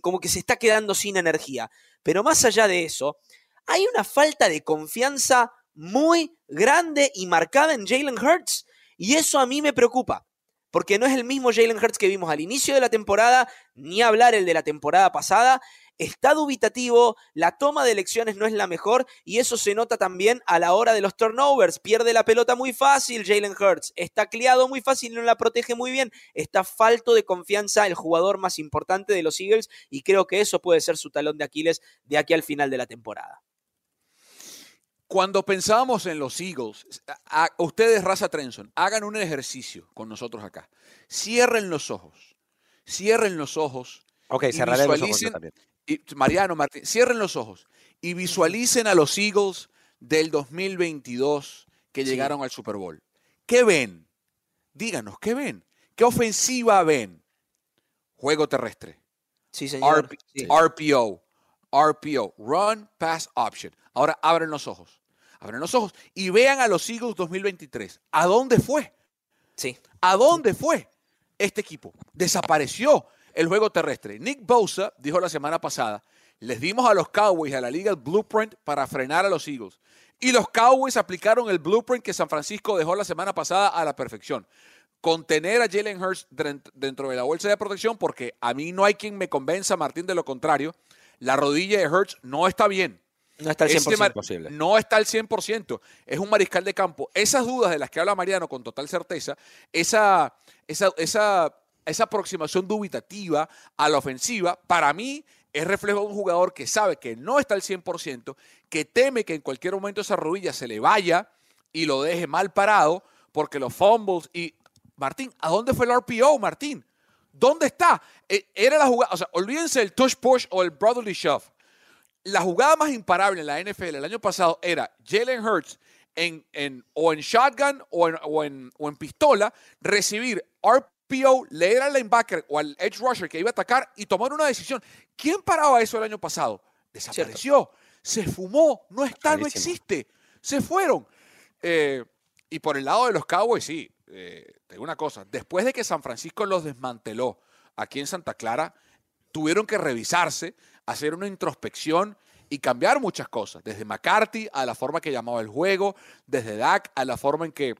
Como que se está quedando sin energía. Pero más allá de eso, hay una falta de confianza muy grande y marcada en Jalen Hurts. Y eso a mí me preocupa. Porque no es el mismo Jalen Hurts que vimos al inicio de la temporada, ni hablar el de la temporada pasada. Está dubitativo, la toma de elecciones no es la mejor y eso se nota también a la hora de los turnovers. Pierde la pelota muy fácil Jalen Hurts, está cliado muy fácil y no la protege muy bien. Está falto de confianza el jugador más importante de los Eagles y creo que eso puede ser su talón de Aquiles de aquí al final de la temporada. Cuando pensábamos en los Eagles, a- a- ustedes, Raza Trenson, hagan un ejercicio con nosotros acá. Cierren los ojos. Cierren los ojos. Ok, Y cerraré los ojos visualicen- también. Y, Mariano, Martín, cierren los ojos y visualicen a los Eagles del 2022 que Sí. llegaron al Super Bowl. ¿Qué ven? Díganos, ¿qué ven? ¿Qué ofensiva ven? Juego terrestre. Sí, señor. RP- Sí. RPO. RPO. Run, Pass Option. Ahora abren los ojos. Abren los ojos y vean a los Eagles 2023. ¿A dónde fue? Sí. ¿A dónde fue este equipo? Desapareció el juego terrestre. Nick Bosa dijo la semana pasada, les dimos a los Cowboys, a la liga, el blueprint para frenar a los Eagles. Y los Cowboys aplicaron el blueprint que San Francisco dejó la semana pasada a la perfección. Contener a Jalen Hurts dentro de la bolsa de protección porque a mí no hay quien me convenza, Martín, de lo contrario. La rodilla de Hurts no está bien. No está al Este 100%. mar- posible. No está al 100%. Es un mariscal de campo. Esas dudas de las que habla Mariano con total certeza, esa, esa, esa, esa aproximación dubitativa a la ofensiva, para mí es reflejo de un jugador que sabe que no está al 100%, que teme que en cualquier momento esa rodilla se le vaya y lo deje mal parado, porque los fumbles y... Martín, ¿a dónde fue el RPO, Martín? ¿Dónde está? Eh, Era la jugada, o sea, olvídense del touch push o el brotherly shove. La jugada más imparable en la NFL el año pasado era Jalen Hurts en, en- o en shotgun o en, o, en, o en pistola, recibir RPO, leer al linebacker o al edge rusher que iba a atacar y tomar una decisión. ¿Quién paraba eso el año pasado? Desapareció, se fumó, no está, no existe, se fueron. Eh, y por el lado de los Cowboys, sí, eh, te digo una cosa, después de que San Francisco los desmanteló aquí en Santa Clara, tuvieron que revisarse, hacer una introspección y cambiar muchas cosas, desde McCarthy a la forma que llamaba el juego, desde Dak a la forma en que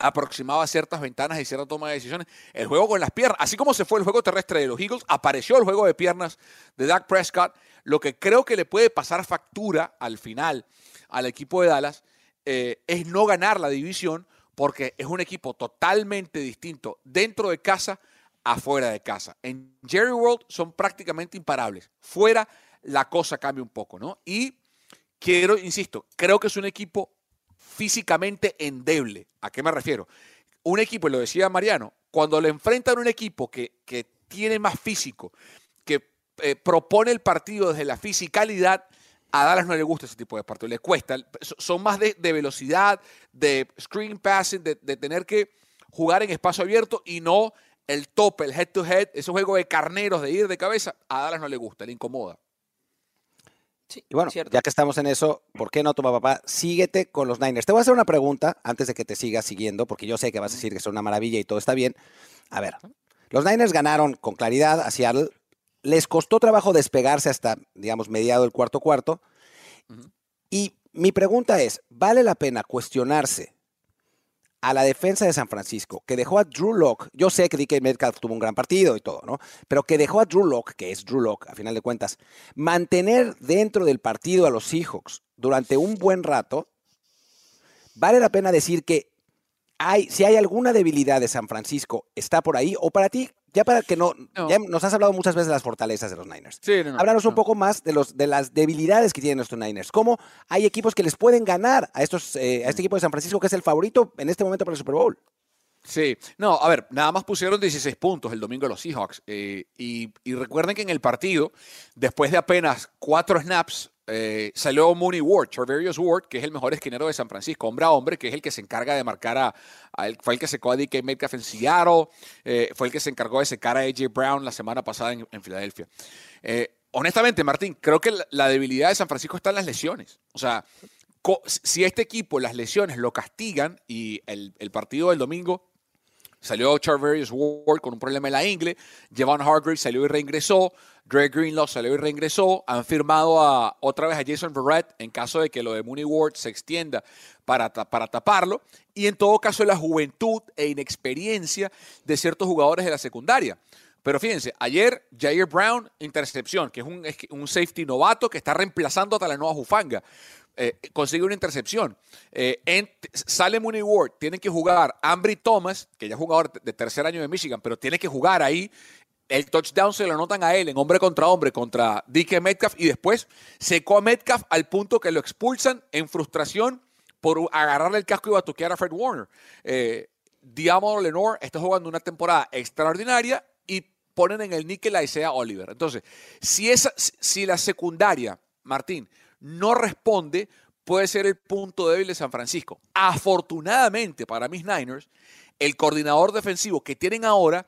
aproximaba ciertas ventanas y cierta toma de decisiones. El juego con las piernas, así como se fue el juego terrestre de los Eagles, apareció el juego de piernas de Dak Prescott. Lo que creo que le puede pasar factura al final al equipo de Dallas eh, es no ganar la división porque es un equipo totalmente distinto dentro de casa afuera de casa. En Jerry World son prácticamente imparables. Fuera la cosa cambia un poco, ¿no? Y quiero, insisto, creo que es un equipo físicamente endeble. ¿A qué me refiero? Un equipo, y lo decía Mariano, cuando le enfrentan a un equipo que, que tiene más físico, que eh, propone el partido desde la fisicalidad, a Dallas no le gusta ese tipo de partido, le cuesta. So- Son más de, de velocidad, de screen passing, de, de tener que jugar en espacio abierto y no el tope, el head to head, ese juego de carneros, de ir de cabeza, a Dallas no le gusta, le incomoda. Sí, Y bueno, cierto. ya que estamos en eso, ¿por qué no, toma papá? Síguete con los Niners. Te voy a hacer una pregunta antes de que te sigas siguiendo, porque yo sé que vas a decir que son una maravilla y todo está bien. A ver, los Niners ganaron con claridad a Seattle. Les costó trabajo despegarse hasta, digamos, mediado el cuarto cuarto. Y mi pregunta es, ¿vale la pena cuestionarse a la defensa de San Francisco, que dejó a Drew Lock, yo sé que DK Metcalf tuvo un gran partido y todo, ¿no? Pero que dejó a Drew Lock, que es Drew Lock, a final de cuentas, mantener dentro del partido a los Seahawks durante un buen rato, vale la pena decir que hay, si hay alguna debilidad de San Francisco, está por ahí, o para ti, ya para que no, No. ya nos has hablado muchas veces de las fortalezas de los Niners. Sí, no, no, Háblanos un poco más de, los, de las debilidades que tienen nuestros Niners. ¿Cómo hay equipos que les pueden ganar a, estos, eh, a este equipo de San Francisco, que es el favorito en este momento para el Super Bowl? Sí, no, a ver, nada más pusieron 16 puntos el domingo los Seahawks. eh, y, y recuerden que en el partido, después de apenas cuatro snaps, eh, salió Mooney Ward, Charverius Ward, que es el mejor esquinero de San Francisco, hombre a hombre, que es el que se encarga de marcar a, fue el que secó a DK Metcalf en Seattle, eh, fue el que se encargó de secar a AJ Brown la semana pasada en, Filadelfia. Eh, honestamente, Martín, creo que la, debilidad de San Francisco está en las lesiones. O sea, si este equipo, las lesiones lo castigan y el partido del domingo Salió Charverius Ward con un problema en la ingle. Javon Hargrave salió y reingresó. Dre Greenlaw salió y reingresó. Han firmado a, otra vez a Jason Verrett en caso de que lo de Mooney Ward se extienda para, para taparlo. Y en todo caso, la juventud e inexperiencia de ciertos jugadores de la secundaria. Pero fíjense, ayer Jair Brown, intercepción, que es un, un safety novato que está reemplazando a Talanoa Jufanga. Eh, consigue una intercepción. Eh, sale Mooney Ward, tiene que jugar Ambry Thomas, que ya es jugador de tercer año de Michigan, pero tiene que jugar ahí. El touchdown se lo anotan a él en hombre contra hombre contra DK Metcalf y después secó a Metcalf al punto que lo expulsan en frustración por agarrarle el casco y batuquear a Fred Warner. Eh, Diamond Lenore está jugando una temporada extraordinaria y ponen en el níquel a Isaiah Oliver. Entonces, si, esa, si la secundaria, Martín, no responde, puede ser el punto débil de San Francisco. Afortunadamente para mis Niners, el coordinador defensivo que tienen ahora,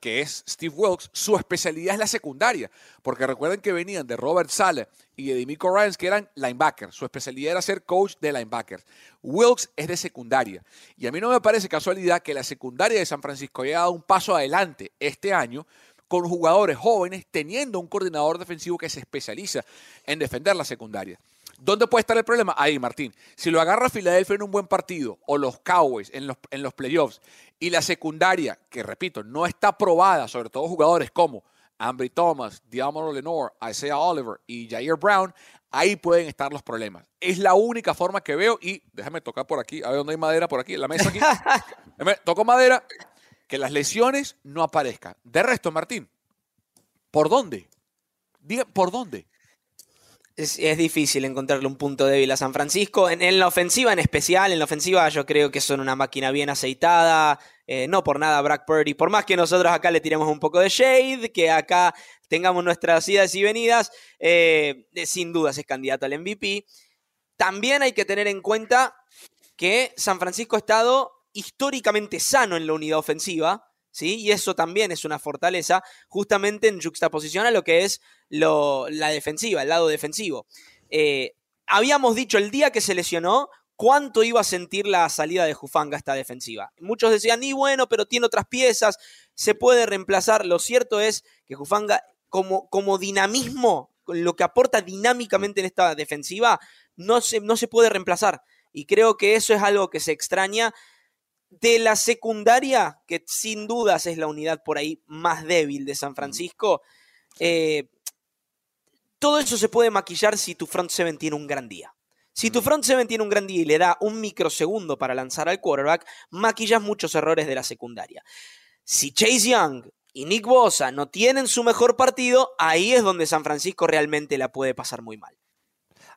que es Steve Wilkes, su especialidad es la secundaria. Porque recuerden que venían de Robert Sale y de Demico Ryans, que eran linebackers. Su especialidad era ser coach de linebackers. Wilkes es de secundaria. Y a mí no me parece casualidad que la secundaria de San Francisco haya dado un paso adelante este año con jugadores jóvenes teniendo un coordinador defensivo que se especializa en defender la secundaria. ¿Dónde puede estar el problema? Ahí, Martín. Si lo agarra Filadelfia en un buen partido o los Cowboys en los, en los playoffs y la secundaria, que repito, no está probada, sobre todo jugadores como Ambry Thomas, Diamond Lenore, Isaiah Oliver y Jair Brown, ahí pueden estar los problemas. Es la única forma que veo y déjame tocar por aquí, a ver dónde hay madera por aquí, en la mesa aquí. Toco madera, que las lesiones no aparezcan. De resto, Martín, ¿por dónde? Diga, ¿por dónde? Es, es difícil encontrarle un punto débil a San Francisco. En, la ofensiva en especial, en la ofensiva yo creo que son una máquina bien aceitada. Eh, no por nada Brock Purdy, por más que nosotros acá le tiremos un poco de shade, que acá tengamos nuestras idas y venidas, eh, eh, sin dudas es candidato al MVP. También hay que tener en cuenta que San Francisco ha estado históricamente sano en la unidad ofensiva, ¿sí? Y eso también es una fortaleza, justamente en juxtaposición a lo que es la defensiva, el lado defensivo. Eh, habíamos dicho el día que se lesionó cuánto iba a sentir la salida de Jufanga esta defensiva. Muchos decían, y bueno, pero tiene otras piezas, se puede reemplazar. Lo cierto es que Jufanga, como, como dinamismo, lo que aporta dinámicamente en esta defensiva, no se, no se puede reemplazar. Y creo que eso es algo que se extraña de la secundaria, que sin dudas es la unidad por ahí más débil de San Francisco. Eh, todo eso se puede maquillar si tu front seven tiene un gran día. Si tu front seven tiene un gran día y le da un microsegundo para lanzar al quarterback, maquillas muchos errores de la secundaria. Si Chase Young y Nick Bosa no tienen su mejor partido, ahí es donde San Francisco realmente la puede pasar muy mal.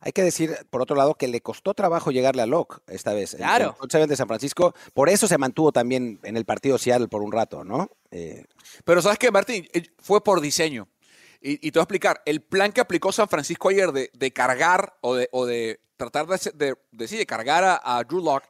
Hay que decir, por otro lado, que le costó trabajo llegarle a Locke esta vez. Claro. El seven de San Francisco, por eso se mantuvo también en el partido Seattle por un rato, ¿no? Eh, Pero ¿sabes qué, Martín? Eh, Fue por diseño. Y, y te voy a explicar, el plan que aplicó San Francisco ayer de, de cargar o de, o de tratar de, de, de, sí, cargar a, a Drew Lock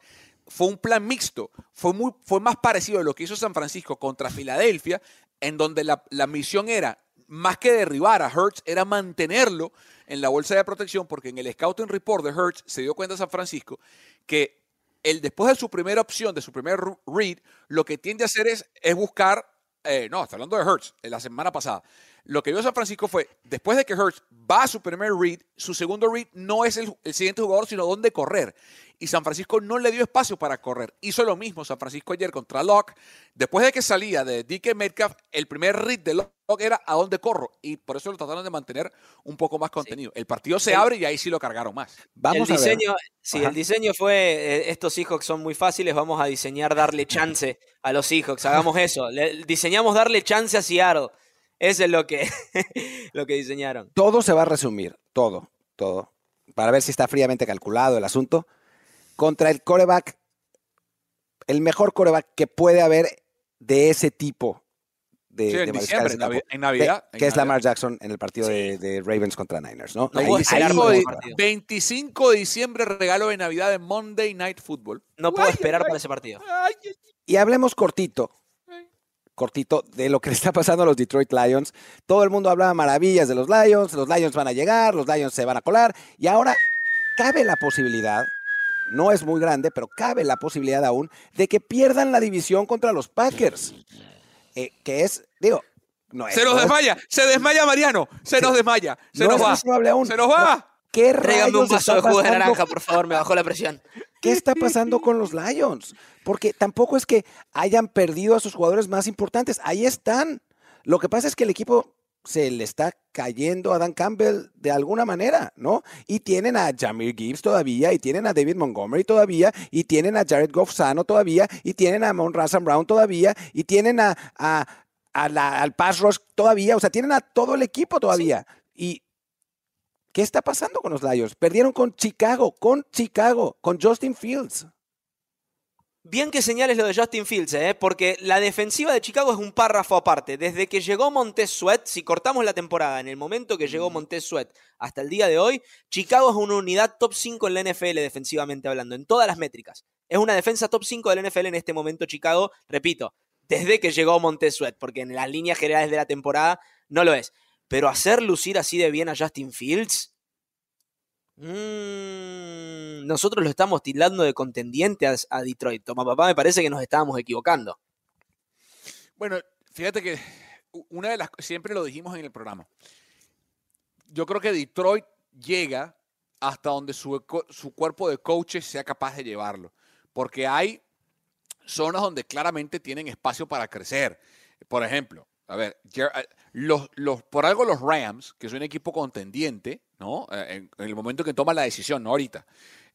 fue un plan mixto. Fue, muy, fue más parecido a lo que hizo San Francisco contra Filadelfia, en donde la, la misión era, más que derribar a Hurts, era mantenerlo en la bolsa de protección, porque en el scouting report de Hurts se dio cuenta San Francisco que el, después de su primera opción, de su primer read, lo que tiende a hacer es, es buscar, eh, no, está hablando de Hurts, en la semana pasada. Lo que vio San Francisco fue, después de que Hurts va a su primer read, su segundo read no es el siguiente jugador, sino dónde correr. Y San Francisco no le dio espacio para correr. Hizo lo mismo San Francisco ayer contra Locke. Después de que salía de DK Metcalf, el primer read de Locke era a dónde corro. Y por eso lo trataron de mantener un poco más contenido. El partido se abre y ahí sí lo cargaron más. vamos el a ver. diseño, sí, Ajá. el diseño fue, eh, estos Seahawks son muy fáciles, vamos a diseñar darle chance a los Seahawks, hagamos eso. Le- diseñamos darle chance a Seattle. Eso es lo que, lo que diseñaron. Todo se va a resumir, todo, todo, para ver si está fríamente calculado el asunto. Contra el coreback, el mejor coreback que puede haber de ese tipo de, Sí, de en diciembre, Navidad. de- en que es Navidad. Lamar Jackson en el partido de, de Ravens contra Niners, ¿no? No Ahí- puedo ahí esperar lo por vamos ese a ver. partido. 25 de diciembre, regalo de Navidad de Monday Night Football. No puedo Ay, esperar ay, para ese partido. ay, ay, Y hablemos cortito, cortito de lo que le está pasando a los Detroit Lions. Todo el mundo hablaba maravillas de los Lions, los Lions van a llegar, los Lions se van a colar, y ahora cabe la posibilidad, no es muy grande, pero cabe la posibilidad aún de que pierdan la división contra los Packers. Eh, que es, digo, no es. Se nos no es- desmaya, se desmaya Mariano, se nos desmaya, se no nos es va, aún. se nos va. ¿Qué Tráigame un rayos vaso de jugo de naranja, por favor, me bajó la presión. ¿Qué está pasando con los Lions? Porque tampoco es que hayan perdido a sus jugadores más importantes. Ahí están. Lo que pasa es que el equipo se le está cayendo a Dan Campbell de alguna manera, ¿no? Y tienen a Jamir Gibbs todavía, y tienen a David Montgomery todavía, y tienen a Jared Goff sano todavía, y tienen a Mon Razan Brown todavía, y tienen a, a- a la- al pass rush todavía, o sea, tienen a todo el equipo todavía. Y ¿qué está pasando con los Lions? Perdieron con Chicago, con Chicago, con Justin Fields. Bien que señales lo de Justin Fields, ¿eh? porque la defensiva de Chicago es un párrafo aparte. Desde que llegó Montez Sweat, si cortamos la temporada en el momento que llegó Montez Sweat hasta el día de hoy, Chicago es una unidad top 5 en la NFL defensivamente hablando, en todas las métricas. Es una defensa top 5 de la NFL en este momento Chicago, repito, desde que llegó Montez Sweat, porque en las líneas generales de la temporada no lo es. Pero hacer lucir así de bien a Justin Fields, mm, nosotros lo estamos tildando de contendiente a, a Detroit. Toma papá, me parece que nos estábamos equivocando. Bueno, fíjate que una de las siempre lo dijimos en el programa. Yo creo que Detroit llega hasta donde su, su cuerpo de coaches sea capaz de llevarlo, porque hay zonas donde claramente tienen espacio para crecer. Por ejemplo, a ver, eh, los, los, por algo los Rams, que es un equipo contendiente, ¿no? Eh, En, en el momento que toman la decisión, no ahorita,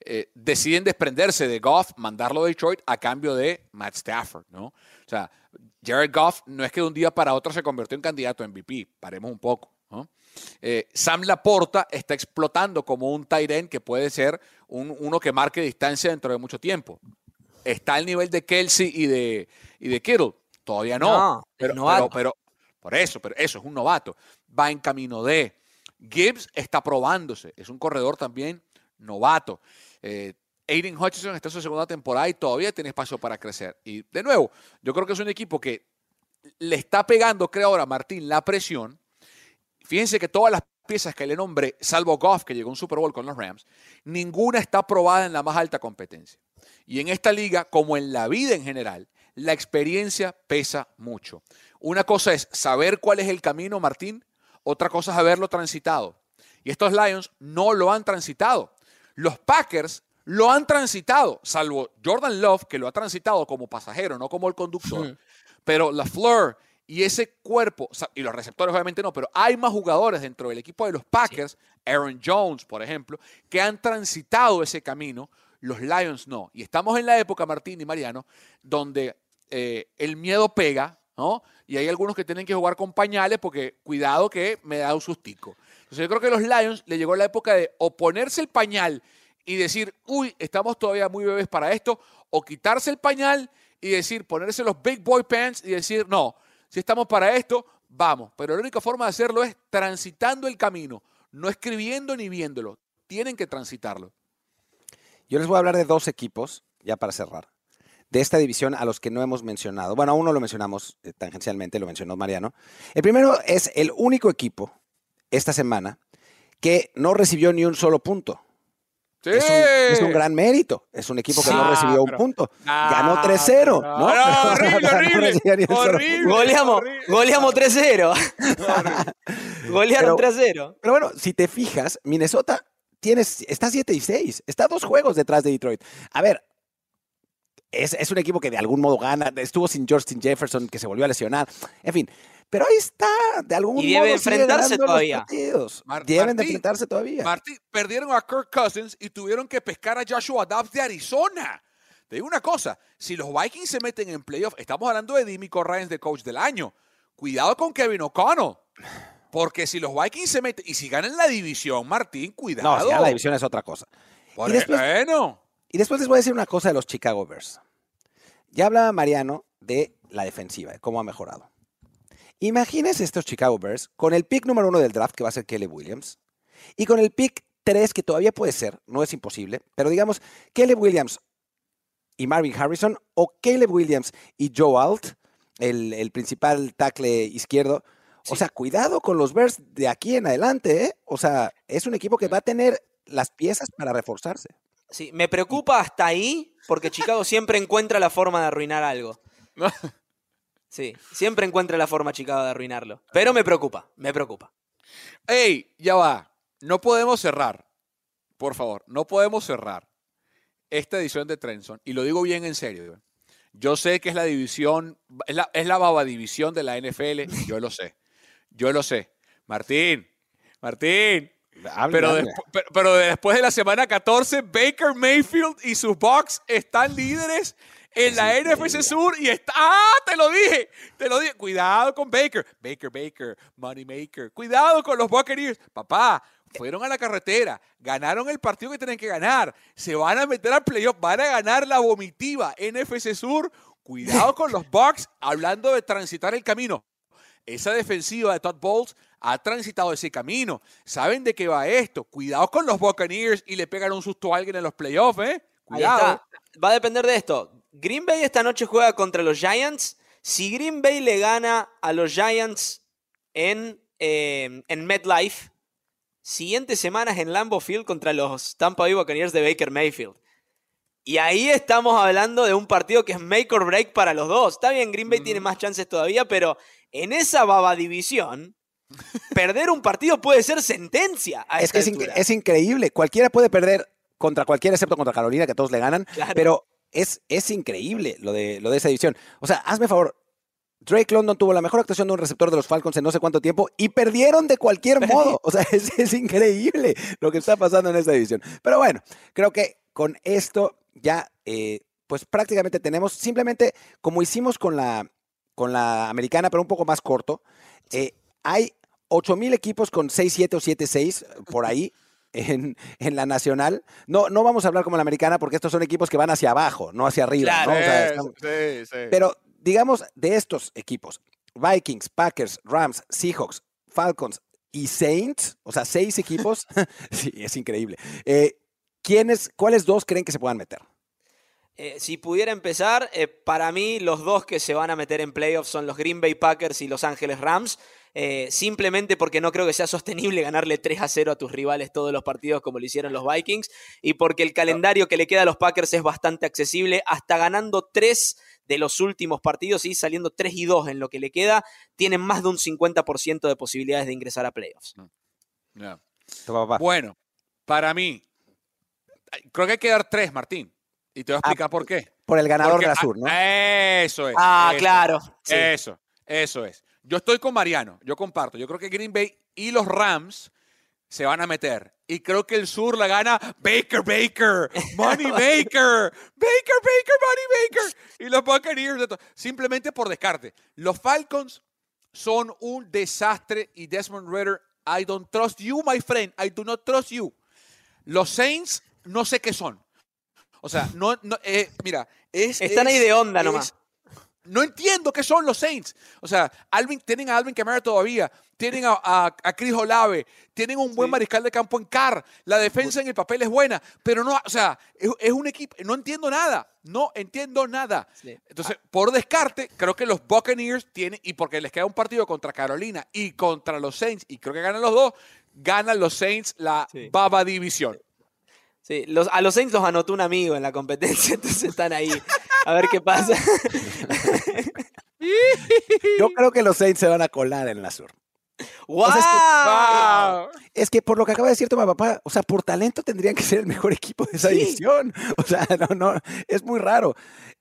eh, deciden desprenderse de Goff, mandarlo a Detroit a cambio de Matt Stafford, ¿no? O sea, Jared Goff no es que de un día para otro se convirtió en candidato a MVP, paremos un poco, ¿no? Eh, Sam Laporta está explotando como un tight end que puede ser un- uno que marque distancia dentro de mucho tiempo. Está al nivel de Kelsey y de, y de Kittle. Todavía no. Pero, pero, pero- por eso, pero eso es un novato. Va en camino de. Gibbs está probándose. Es un corredor también novato. Eh, Aiden Hutchinson está en su segunda temporada y todavía tiene espacio para crecer. Y de nuevo, yo creo que es un equipo que le está pegando, creo ahora, Martín, la presión. Fíjense que todas las piezas que le nombré, salvo Goff, que llegó a un Super Bowl con los Rams, ninguna está probada en la más alta competencia. Y en esta liga, como en la vida en general, la experiencia pesa mucho. Una cosa es saber cuál es el camino, Martín, otra cosa es haberlo transitado. Y estos Lions no lo han transitado. Los Packers lo han transitado, salvo Jordan Love, que lo ha transitado como pasajero, no como el conductor. Pero LaFleur y ese cuerpo, y los receptores obviamente no, pero hay más jugadores dentro del equipo de los Packers, Aaron Jones, por ejemplo, que han transitado ese camino. Los Lions no. Y estamos en la época, Martín y Mariano, donde eh, el miedo pega, ¿no? Y hay algunos que tienen que jugar con pañales porque cuidado que me da un sustico. Entonces yo creo que a los Lions le llegó la época de o ponerse el pañal y decir, uy, estamos todavía muy bebés para esto, o quitarse el pañal y decir, ponerse los big boy pants y decir, no, si estamos para esto, vamos. Pero la única forma de hacerlo es transitando el camino, no escribiendo ni viéndolo. Tienen que transitarlo. Yo les voy a hablar de dos equipos, ya para cerrar, de esta división a los que no hemos mencionado. Bueno, a uno lo mencionamos eh, tangencialmente, lo mencionó Mariano. El primero es el único equipo esta semana que no recibió ni un solo punto. Sí. Es, un, es un gran mérito. Es un equipo que no Ah, recibió un pero- punto. Ah, Ganó 3-0. pero- ¿no? no, horrible, No horrible, recibió ni un solo horrible. Goleamos, horrible. goleamos 3-0. Golearon Pero- 3-0. Pero bueno, si te fijas, Minnesota tiene, está 7 y 6. Está dos juegos detrás de Detroit. A ver, es, es un equipo que de algún modo gana. Estuvo sin Justin Jefferson, que se volvió a lesionar. En fin, pero ahí está. De algún Y modo debe sigue enfrentarse todavía. partidos. Mar- Deben de enfrentarse todavía. Martín, perdieron a Kirk Cousins y tuvieron que pescar a Joshua Dobbs de Arizona. Te digo una cosa, si los Vikings se meten en playoff, estamos hablando de Dimico Ryans de coach del año. Cuidado con Kevin O'Connell. Porque si los Vikings se meten y si ganan la división, Martín, cuidado. no, si ya la división es otra cosa. Por y después- bueno. Y después les voy a decir una cosa de los Chicago Bears. Ya hablaba Mariano de la defensiva, de cómo ha mejorado. Imagínense estos Chicago Bears con el pick número uno del draft, que va a ser Caleb Williams, y con el pick tres, que todavía puede ser, no es imposible, pero digamos, Caleb Williams y Marvin Harrison, o Caleb Williams y Joe Alt, el, el principal tackle izquierdo. O sea, cuidado con los Bears de aquí en adelante, ¿eh? O sea, es un equipo que va a tener las piezas para reforzarse. Sí, me preocupa hasta ahí porque Chicago siempre encuentra la forma de arruinar algo. Sí, siempre encuentra la forma Chicago de arruinarlo. Pero me preocupa, me preocupa. Ey, ya va. No podemos cerrar. Por favor, no podemos cerrar esta edición de Trenson. Y lo digo bien en serio. Yo sé que es la división, es la, es la baba división de la NFL. Yo lo sé. Yo lo sé. Martín, Martín. Hable, Pero, hable. despu- pero, pero después de la semana 14, Baker Mayfield y sus Bucks están líderes en la NFC Sur y está. ¡Ah! Te lo dije. Te lo dije. Cuidado con Baker. Baker, Baker, Moneymaker. Cuidado con los Buccaneers. Papá, fueron a la carretera. Ganaron el partido que tienen que ganar. Se van a meter al playoff. Van a ganar la vomitiva NFC Sur. Cuidado con los Bucks. Hablando de transitar el camino. Esa defensiva de Todd Bowles ha transitado ese camino. Saben de qué va esto. Cuidado con los Buccaneers y le pegan un susto a alguien en los playoffs, ¿eh? Cuidado. Va a depender de esto. Green Bay esta noche juega contra los Giants. Si Green Bay le gana a los Giants en, eh, en MetLife, siguiente semana es en Lambeau Field contra los Tampa Bay Buccaneers de Baker Mayfield. Y ahí estamos hablando de un partido que es make or break para los dos. Está bien, Green Bay tiene más chances todavía, pero en esa baba división, perder un partido puede ser sentencia. A Es que es, incre- altura. es increíble. Cualquiera puede perder contra cualquiera, excepto contra Carolina, que todos le ganan. Claro. Pero es, es increíble lo de, lo de esa división. O sea, hazme favor. Drake London tuvo la mejor actuación de un receptor de los Falcons en no sé cuánto tiempo y perdieron de cualquier modo. O sea, es, es increíble lo que está pasando en esta división. Pero bueno, creo que con esto ya, eh, pues prácticamente tenemos, simplemente como hicimos con la, con la americana, pero un poco más corto, eh, hay 8 mil equipos con 6-7 o 7-6 por ahí en, en la nacional. No, no vamos a hablar como la americana porque estos son equipos que van hacia abajo, no hacia arriba. Claro. ¿no? O sea, Sí, estamos- sí, sí. Pero digamos de estos equipos, Vikings, Packers, Rams, Seahawks, Falcons y Saints, o sea, seis equipos, sí, es increíble. Eh, ¿quiénes, ¿Cuáles dos creen que se puedan meter? Eh, si pudiera empezar, eh, para mí los dos que se van a meter en playoffs son los Green Bay Packers y Los Ángeles Rams. eh, simplemente porque no creo que sea sostenible ganarle 3 a 0 a tus rivales todos los partidos como lo hicieron los Vikings. Y porque el calendario que le queda a los Packers es bastante accesible, hasta ganando 3 de los últimos partidos y saliendo 3 y 2 en lo que le queda, tienen más de un 50% de posibilidades de ingresar a playoffs. Papá. Bueno, para mí, creo que hay que dar tres, Martín. Y te voy a explicar por qué. Por el ganador Porque- de la Sur, ¿no? ah, Eso es. Ah, eso, claro. sí. Eso, eso es. Yo estoy con Mariano, yo comparto. Yo creo que Green Bay y los Rams se van a meter. Y creo que el sur la gana Baker, Baker, Money Baker, Baker, Baker, Money Baker. Y los Buccaneers, simplemente por descarte. Los Falcons son un desastre y Desmond Ritter, I don't trust you, my friend, I do not trust you. Los Saints, no sé qué son. O sea, no, no eh, mira, es... Están ahí de onda es- nomás. no entiendo qué son los Saints. O sea, Alvin, tienen a Alvin Kamara todavía, tienen a, a- a Chris Olave, tienen un buen Sí. mariscal de campo en Carr, la defensa en el papel es buena, pero no, o sea, es, es un equipo, no entiendo nada, no entiendo nada. Sí. Entonces, por descarte, creo que los Buccaneers tienen, y porque les queda un partido contra Carolina y contra los Saints, y creo que ganan los dos, ganan los Saints la Sí. Baba División. Sí, los- a los Saints los anotó un amigo en la competencia, entonces están ahí. A ver qué pasa. Yo creo que los Saints se van a colar en la Sur. ¡Wow! sea, es que- ¡Wow! Es que por lo que acaba de decir tu papá, o sea, por talento tendrían que ser el mejor equipo de esa Sí. división. O sea, no, no, es muy raro.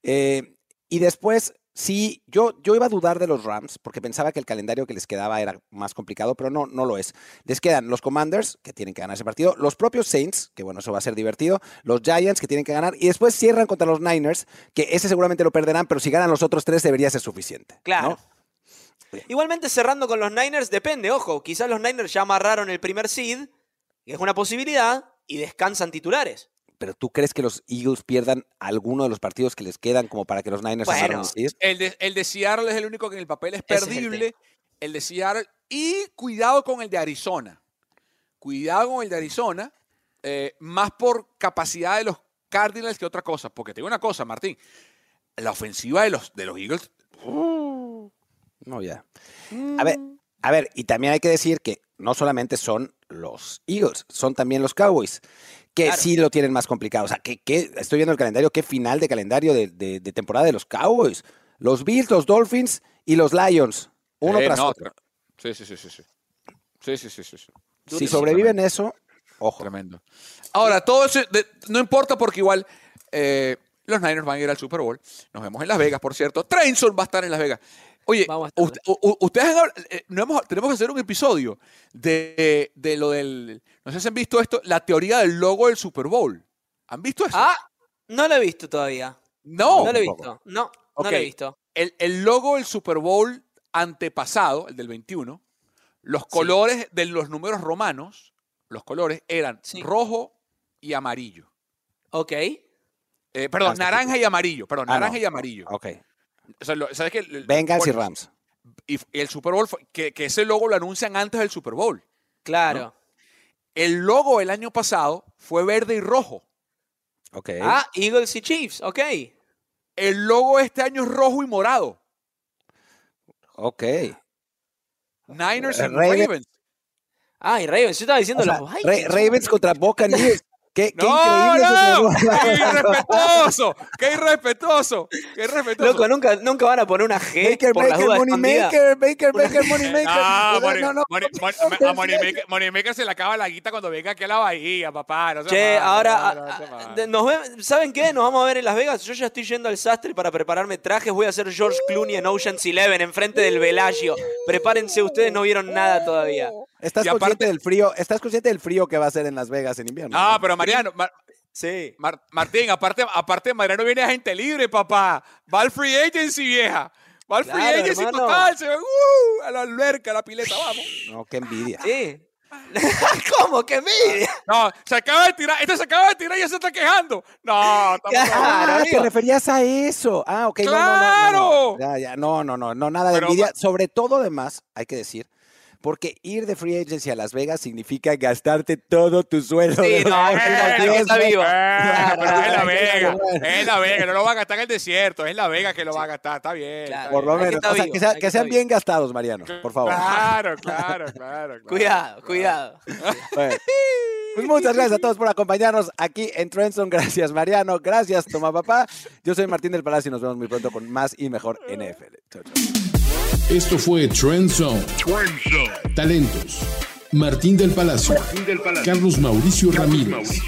Eh, y después, sí, yo, yo iba a dudar de los Rams porque pensaba que el calendario que les quedaba era más complicado, pero no, no lo es. Les quedan los Commanders, que tienen que ganar ese partido, los propios Saints, que bueno, eso va a ser divertido, los Giants, que tienen que ganar, y después cierran contra los Niners, que ese seguramente lo perderán, pero si ganan los otros tres debería ser suficiente. Claro. Igualmente cerrando con los Niners, depende, ojo, quizás los Niners ya amarraron el primer seed, que es una posibilidad, y descansan titulares. Pero ¿tú crees que los Eagles pierdan alguno de los partidos que les quedan como para que los Niners Bueno, amarren el de, el de Seattle es el único que en el papel es Ese es el perdible. el, de Seattle. Y cuidado con el de Arizona. Cuidado con el de Arizona. eh, más por capacidad de los Cardinals que otra cosa. Porque te digo una cosa, Martín. La ofensiva de los, de los Eagles. No, ya. A ver, a ver, y también hay que decir que no solamente son los Eagles, son también los Cowboys, que Claro. sí lo tienen más complicado. O sea, que, que- estoy viendo el calendario, qué final de calendario de, de- de temporada de los Cowboys. Los Bills, los Dolphins y los Lions. Uno Eh, tras no, otro. Sí, sí, sí, sí. Sí, sí, sí, sí. sí, sí. Si sobreviven eso, ojo. Tremendo. Ahora, todo eso de- no importa porque igual eh, los Niners van a ir al Super Bowl. Nos vemos en Las Vegas, por cierto. Trainson va a estar en Las Vegas. Oye, Vamos a estar. usted- ustedes han eh, no hemos- tenemos que hacer un episodio de, de lo del. No sé si han visto esto, la teoría del logo del Super Bowl. ¿Han visto eso? Ah, no lo he visto todavía. no. No lo he visto. No, no lo he visto. El, el logo del Super Bowl antepasado, el del 21, los colores de los números romanos, los colores eran Sí. rojo y amarillo. Ok. Eh, perdón, naranja y amarillo. Perdón, Ah, naranja no. y amarillo. Ok. O sea, lo- ¿Sabes qué? El- Bengals y bueno, Rams. Y el Super Bowl, fue- que, que ese logo lo anuncian antes del Super Bowl. Claro. El logo el año pasado fue verde y rojo. Ok. Ah, Eagles y Chiefs. Ok. El logo este año es rojo y morado. Ok. Niners Eh, y Ravens- Ravens. Ah, y Ravens. Yo estaba diciendo O sea, los Ra- Vikings. Ravens contra Buccaneers. Qué, qué ¡No, increíble no! ¡Qué irrespetuoso! ¡Qué irrespetuoso! ¡Qué irrespetuoso! Loco, nunca, nunca van a poner una G Baker, por las Baker, dudas Money escondidas. Maker, Baker, Baker, Money Maker. Ah, O sea, Money- no, no, Money- no, Money- no, a Moneymaker Moneymaker se le acaba la guita cuando venga aquí a la bahía, papá. No Che, ahora, no, no a- sea a- malo. de- nos ve- ¿saben qué? Nos vamos a ver en Las Vegas. Yo ya estoy yendo al sastre para prepararme trajes. Voy a hacer George Clooney en Ocean's Eleven, enfrente del Bellagio. Prepárense, ustedes no vieron nada todavía. Estás Y consciente aparte- del frío, estás consciente del frío que va a ser en Las Vegas en invierno. Ah, ¿no? pero Mariano, Mar- Sí. Mar- Martín, aparte, aparte Mariano viene a gente libre, papá. Va al free agency, vieja. Va al free Claro, agency hermano. total, se ve, uh, a la alberca, a la pileta, vamos. No, qué envidia. Sí. ¿Cómo? ¡Qué envidia! No, se acaba de tirar, este se acaba de tirar y ya se está quejando. No, estamos Claro, Ah, te referías a eso. Ah, ok. no, no, no, no, no. ¡Claro! Ya, ya, no, no, no, no, nada de Pero envidia. Sobre todo, además, hay que decir, porque ir de free agency a Las Vegas significa gastarte todo tu sueldo. Sí, de los no, próximos es que diez está meses. vivo. Pero es la Vega, es la Vega, no lo va a gastar en el desierto, es la Vega que lo va a gastar, está bien. Claro. está Por lo menos. estar O sea, vivo, que, sea- hay que que sean bien gastados, Mariano, por favor. Claro, claro, claro. claro. Cuidado, cuidado. Bueno. Pues muchas gracias a todos por acompañarnos aquí en Trenson. Gracias, Mariano. Gracias, Toma Papá. Yo soy Martín del Palacio y nos vemos muy pronto con más y mejor NFL. Chau, chau. Esto fue Trend Zone. Talentos. Martín del Palacio. Carlos Mauricio Ramírez.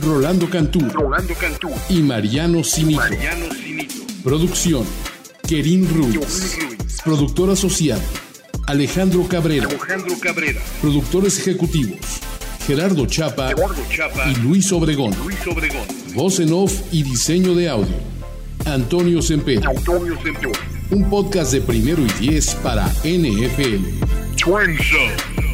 Rolando Cantú. Y Mariano Cinito. Producción. Kerin Ruiz. Productor asociado. Alejandro Cabrera. Productores ejecutivos. Gerardo Chapa y Luis Obregón. Voz en off y diseño de audio. Antonio Sempere. Un podcast de primero y diez para NFL. Trend Zone.